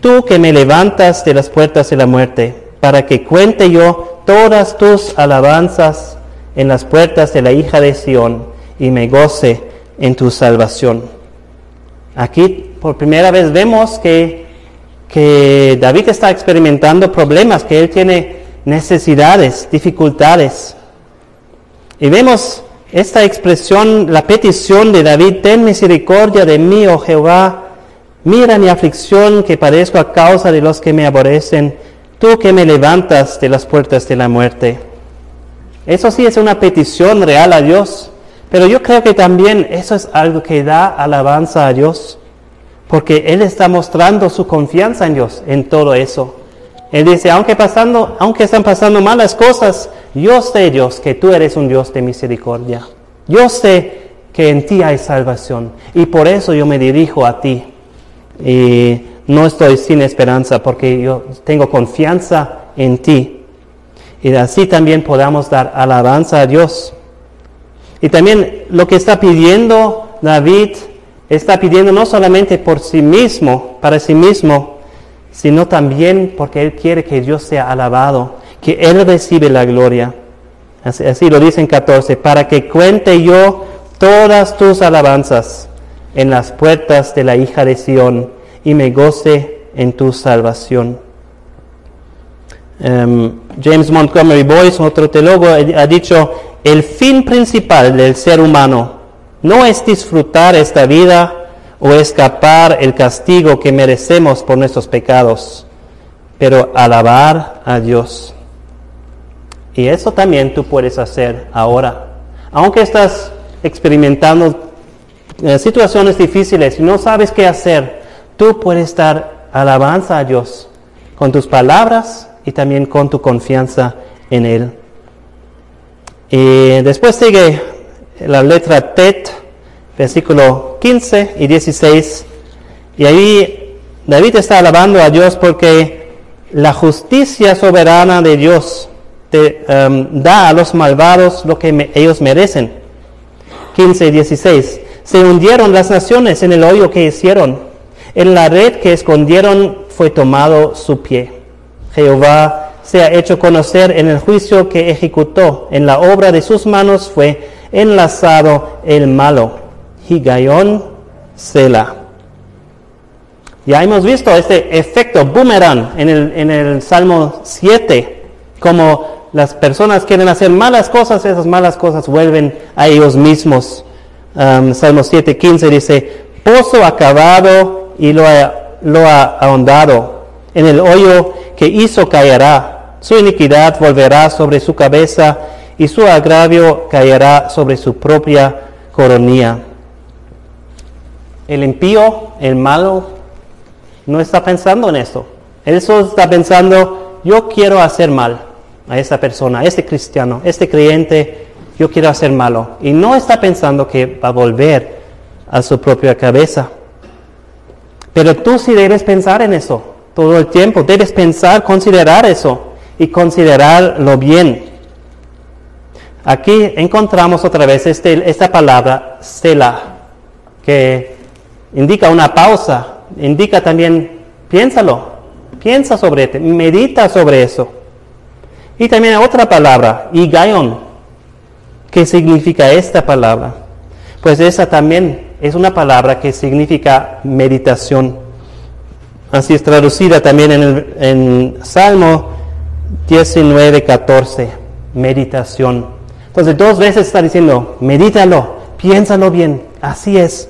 Tú que me levantas de las puertas de la muerte, para que cuente yo todas tus alabanzas en las puertas de la hija de Sión y me goce en tu salvación. Aquí por primera vez vemos que, que David está experimentando problemas, que él tiene necesidades, dificultades. Y vemos esta expresión, la petición de David, ten misericordia de mí, oh Jehová, mira mi aflicción que padezco a causa de los que me aborrecen, tú que me levantas de las puertas de la muerte. Eso sí es una petición real a Dios, pero yo creo que también eso es algo que da alabanza a Dios, porque Él está mostrando su confianza en Dios en todo eso. Él dice, aunque, pasando, aunque están pasando malas cosas, yo sé, Dios, que tú eres un Dios de misericordia. Yo sé que en ti hay salvación y por eso yo me dirijo a ti. Y no estoy sin esperanza porque yo tengo confianza en ti. Y así también podamos dar alabanza a Dios. Y también lo que está pidiendo David, está pidiendo no solamente por sí mismo, para sí mismo, sino también porque Él quiere que Dios sea alabado, que Él recibe la gloria. Así, lo dice en 14, para que cuente yo todas tus alabanzas en las puertas de la hija de Sión y me goce en tu salvación. Em, James Montgomery Boyce, otro teólogo, ha dicho, el fin principal del ser humano no es disfrutar esta vida o escapar el castigo que merecemos por nuestros pecados, pero alabar a Dios. Y eso también tú puedes hacer ahora. Aunque estás experimentando eh, situaciones difíciles y no sabes qué hacer, tú puedes dar alabanza a Dios con tus palabras y también con tu confianza en Él. Y después sigue la letra Tet, versículo 15 y 16. Y ahí David está alabando a Dios porque la justicia soberana de Dios te, um, da a los malvados lo que ellos merecen. 15 y 16. Se hundieron las naciones en el hoyo que hicieron. En la red que escondieron fue tomado su pie. Jehová se ha hecho conocer en el juicio que ejecutó. En la obra de sus manos fue enlazado el malo. Higayón Sela. Ya hemos visto este efecto boomerang en el, en el Salmo 7, como las personas quieren hacer malas cosas, esas malas cosas vuelven a ellos mismos. Um, Salmo 7, 15 dice, pozo acabado y lo lo ha ahondado, en el hoyo que hizo caerá, su iniquidad volverá sobre su cabeza y su agravio caerá sobre su propia coronilla. El impío, el malo, no está pensando en esto. Él solo está pensando, yo quiero hacer mal a esa persona, a este cristiano, a este creyente, yo quiero hacer malo. Y no está pensando que va a volver a su propia cabeza. Pero tú sí debes pensar en eso todo el tiempo. Debes pensar, considerar eso y considerarlo bien. Aquí encontramos otra vez este, esta palabra, Sela, que indica una pausa, indica también, piénsalo, piensa sobre esto, medita sobre eso. Y también otra palabra, igaion, ¿qué significa esta palabra? Pues esa también es una palabra que significa meditación. Así es traducida también en, el, en Salmo 19, 14, meditación. Entonces dos veces está diciendo, medítalo, piénsalo bien, así es.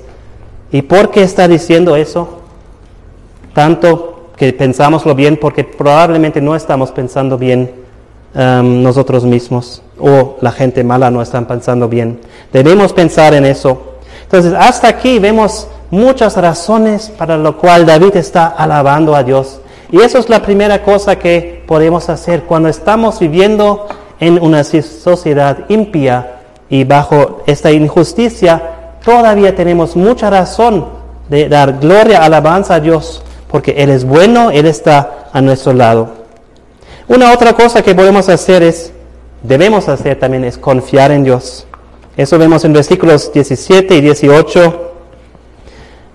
¿Y por qué está diciendo eso? Tanto que pensámoslo bien porque probablemente no estamos pensando bien um, nosotros mismos o la gente mala no están pensando bien. Debemos pensar en eso. Entonces, hasta aquí vemos muchas razones para lo cual David está alabando a Dios. Y eso es la primera cosa que podemos hacer cuando estamos viviendo en una sociedad impía y bajo esta injusticia todavía tenemos mucha razón de dar gloria, alabanza a Dios, porque Él es bueno, Él está a nuestro lado. Una otra cosa que podemos hacer es, debemos hacer también, es confiar en Dios. Eso vemos en versículos 17 y 18.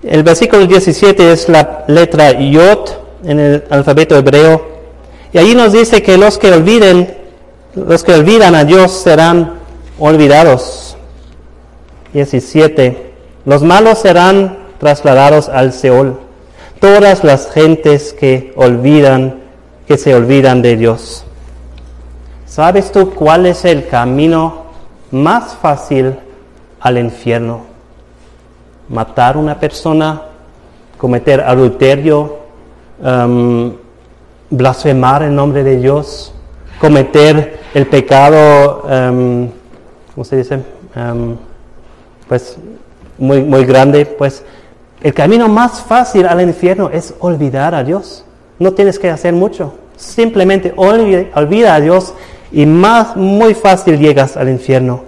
El versículo 17 es la letra Yod en el alfabeto hebreo. Y allí nos dice que los que olviden, los que olvidan a Dios serán olvidados. 17. Los malos serán trasladados al Seol. Todas las gentes que olvidan, que se olvidan de Dios. ¿Sabes tú cuál es el camino más fácil al infierno? Matar una persona, cometer adulterio, um, blasfemar en nombre de Dios, cometer el pecado, um, ¿cómo se dice? Um, pues muy, muy grande, pues el camino más fácil al infierno es olvidar a Dios. No tienes que hacer mucho, simplemente olvida, olvida a Dios y más muy fácil llegas al infierno.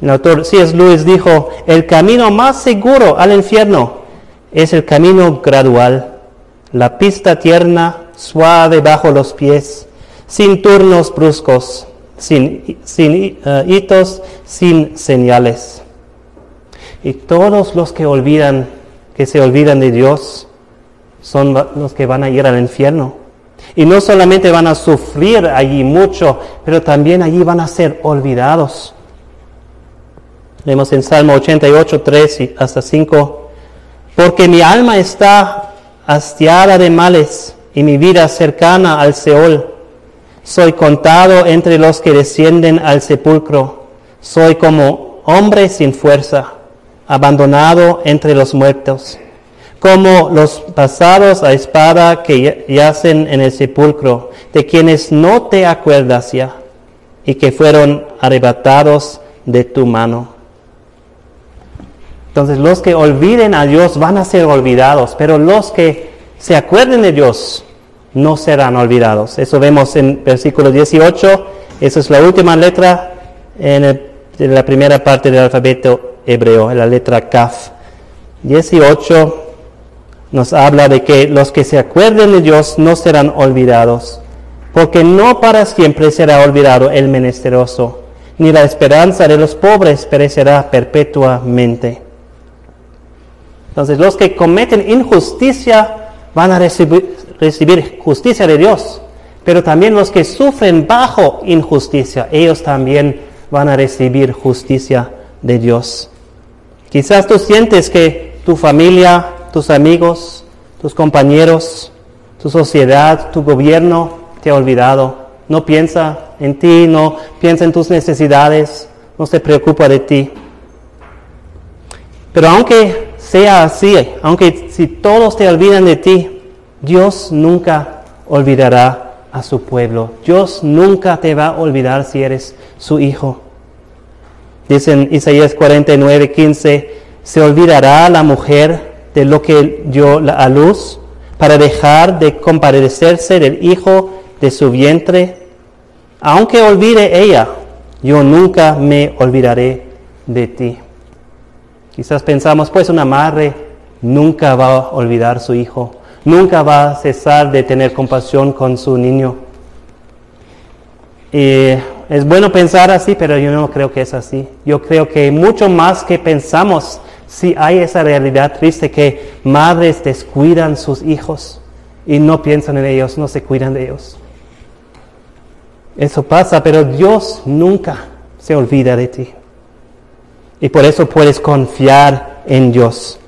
El autor C.S. Lewis dijo, el camino más seguro al infierno es el camino gradual, la pista tierna, suave bajo los pies, sin turnos bruscos, sin, sin eh, hitos, sin señales. Y todos los que olvidan, que se olvidan de Dios, son los que van a ir al infierno. Y no solamente van a sufrir allí mucho, pero también allí van a ser olvidados. Leemos en Salmo 88, 3 y hasta 5. Porque mi alma está hastiada de males y mi vida cercana al Seol. Soy contado entre los que descienden al sepulcro. Soy como hombre sin fuerza, abandonado entre los muertos como los pasados a espada que yacen en el sepulcro, de quienes no te acuerdas ya, y que fueron arrebatados de tu mano. Entonces los que olviden a Dios van a ser olvidados, pero los que se acuerden de Dios no serán olvidados. Eso vemos en versículo 18, esa es la última letra en, la primera parte del alfabeto hebreo, la letra Kaf. 18 nos habla de que los que se acuerden de Dios no serán olvidados, porque no para siempre será olvidado el menesteroso, ni la esperanza de los pobres perecerá perpetuamente. Entonces los que cometen injusticia van a recibir, recibir justicia de Dios, pero también los que sufren bajo injusticia, ellos también van a recibir justicia de Dios. Quizás tú sientes que tu familia tus amigos, tus compañeros, tu sociedad, tu gobierno te ha olvidado. No piensa en ti, no piensa en tus necesidades, no se preocupa de ti. Pero aunque sea así, aunque si todos te olvidan de ti, Dios nunca olvidará a su pueblo. Dios nunca te va a olvidar si eres su hijo. Dice en Isaías 49, 15, se olvidará la mujer de lo que dio a luz para dejar de compadecerse del hijo de su vientre. Aunque olvide ella, yo nunca me olvidaré de ti. Quizás pensamos, pues una madre nunca va a olvidar su hijo, nunca va a cesar de tener compasión con su niño. Y es bueno pensar así, pero yo no creo que es así. Yo creo que mucho más que pensamos si hay esa realidad triste que madres descuidan sus hijos y no piensan en ellos, no se cuidan de ellos. Eso pasa, pero Dios nunca se olvida de ti. Y por eso puedes confiar en Dios.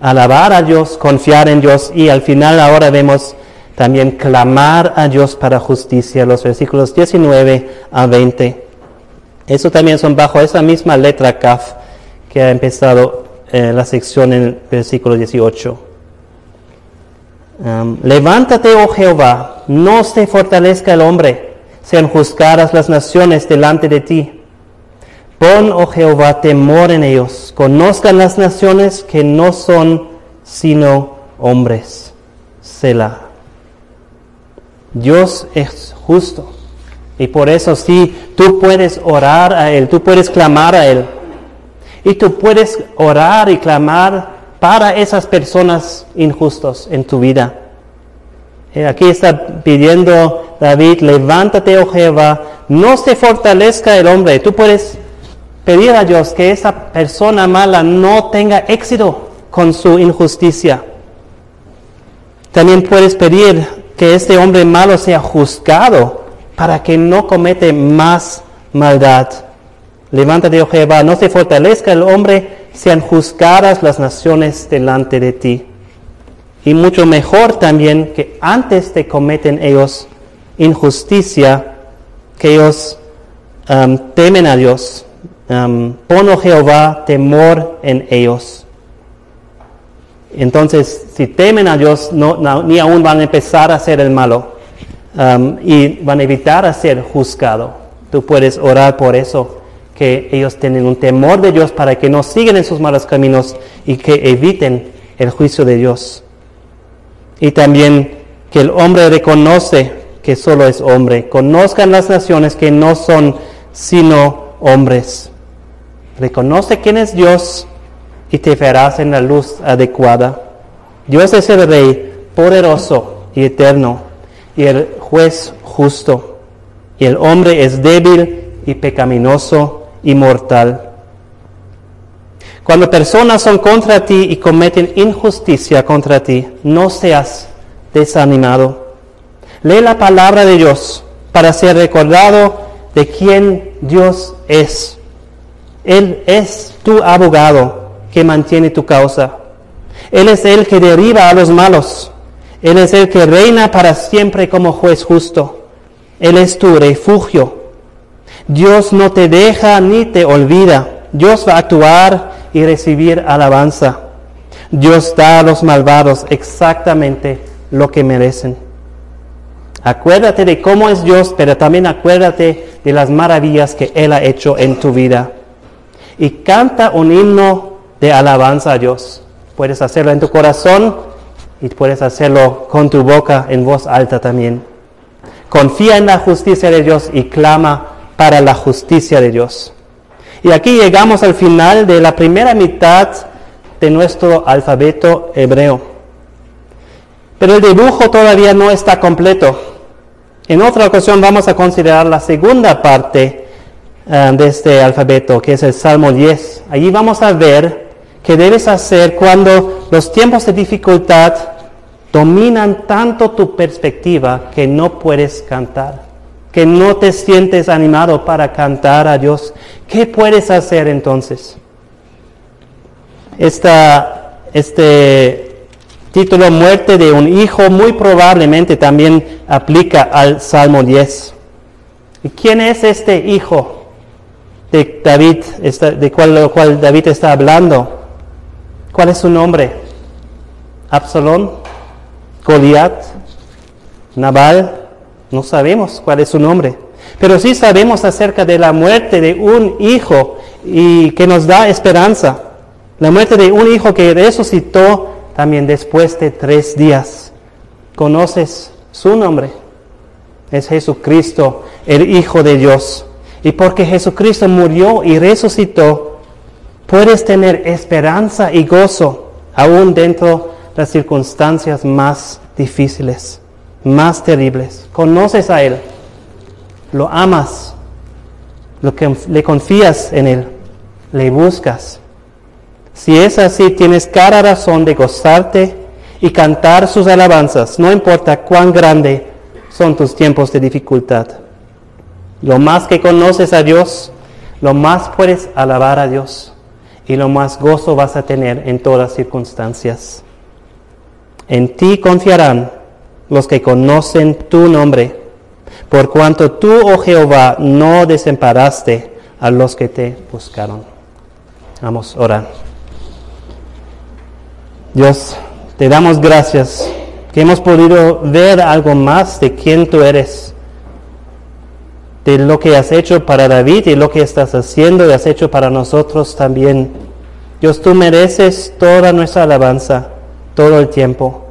Alabar a Dios, confiar en Dios y al final ahora vemos también clamar a Dios para justicia, los versículos 19 a 20. Eso también son bajo esa misma letra Kaf que ha empezado eh, la sección en el versículo 18. Levántate, oh Jehová, no se fortalezca el hombre, sean juzgadas las naciones delante de ti. Pon, oh Jehová, temor en ellos, conozcan las naciones que no son sino hombres. Selah. Dios es justo. Y por eso sí, tú puedes orar a Él, tú puedes clamar a Él. Y tú puedes orar y clamar para esas personas injustos en tu vida. Eh, aquí está pidiendo David, levántate, oh Jehová, no se fortalezca el hombre. Tú puedes pedir a Dios que esa persona mala no tenga éxito con su injusticia. También puedes pedir que este hombre malo sea juzgado para que no comete más maldad. Levántate, oh Jehová, no se fortalezca el hombre, sean juzgadas las naciones delante de ti. Y mucho mejor también que antes de cometen ellos injusticia, que ellos um, temen a Dios. Um, Jehová, temor en ellos. Entonces, si temen a Dios, no, ni aún van a empezar a hacer el malo um, y van a evitar a ser juzgado. Tú puedes orar por eso que ellos tienen un temor de Dios para que no sigan en sus malos caminos y que eviten el juicio de Dios. Y también que el hombre reconoce que solo es hombre. Conozcan las naciones que no son sino hombres. Reconoce quién es Dios y te verás en la luz adecuada. Dios es el Rey poderoso y eterno y el juez justo. Y el hombre es débil y pecaminoso y mortal. Cuando personas son contra ti y cometen injusticia contra ti, no seas desanimado. Lee la palabra de Dios para ser recordado de quién Dios es. Él es tu abogado que mantiene tu causa. Él es el que derriba a los malos. Él es el que reina para siempre como juez justo. Él es tu refugio. Dios no te deja ni te olvida. Dios va a actuar y recibir alabanza. Dios da a los malvados exactamente lo que merecen. Acuérdate de cómo es Dios, pero también acuérdate de las maravillas que Él ha hecho en tu vida. Y canta un himno de alabanza a Dios. Puedes hacerlo en tu corazón y puedes hacerlo con tu boca en voz alta también. Confía en la justicia de Dios y clama para la justicia de Dios. Y aquí llegamos al final de la primera mitad de nuestro alfabeto hebreo. Pero el dibujo todavía no está completo. En otra ocasión vamos a considerar la segunda parte eh, de este alfabeto, que es el Salmo 10. Allí vamos a ver qué debes hacer cuando los tiempos de dificultad dominan tanto tu perspectiva que no puedes cantar, que no te sientes animado para cantar a Dios. ¿Qué puedes hacer entonces? Esta, este título, muerte de un hijo, muy probablemente también aplica al Salmo 10. ¿Y quién es este hijo David, de cual, cual David está hablando? ¿Cuál es su nombre? Absalón. Goliat, Nabal, no sabemos cuál es su nombre, pero sí sabemos acerca de la muerte de un hijo y que nos da esperanza. La muerte de un hijo que resucitó también después de tres días. ¿Conoces su nombre? Es Jesucristo, el Hijo de Dios. Y porque Jesucristo murió y resucitó, puedes tener esperanza y gozo aún dentro las circunstancias más difíciles, más terribles. Conoces a Él, lo amas, lo que le confías en Él, le buscas. Si es así, tienes cada razón de gozarte y cantar sus alabanzas, no importa cuán grande son tus tiempos de dificultad. Lo más que conoces a Dios, lo más puedes alabar a Dios y lo más gozo vas a tener en todas circunstancias. En ti confiarán los que conocen tu nombre, por cuanto tú, oh Jehová, no desamparaste a los que te buscaron. Vamos orar. Dios, te damos gracias que hemos podido ver algo más de quién tú eres, de lo que has hecho para David y lo que estás haciendo y has hecho para nosotros también. Dios, tú mereces toda nuestra alabanza todo el tiempo.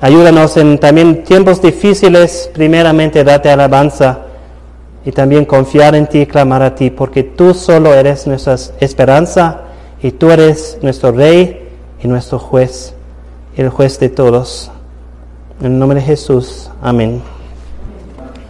Ayúdanos en también tiempos difíciles, primeramente date alabanza y también confiar en ti y clamar a ti, porque tú solo eres nuestra esperanza y tú eres nuestro rey y nuestro juez, el juez de todos. En el nombre de Jesús, amén.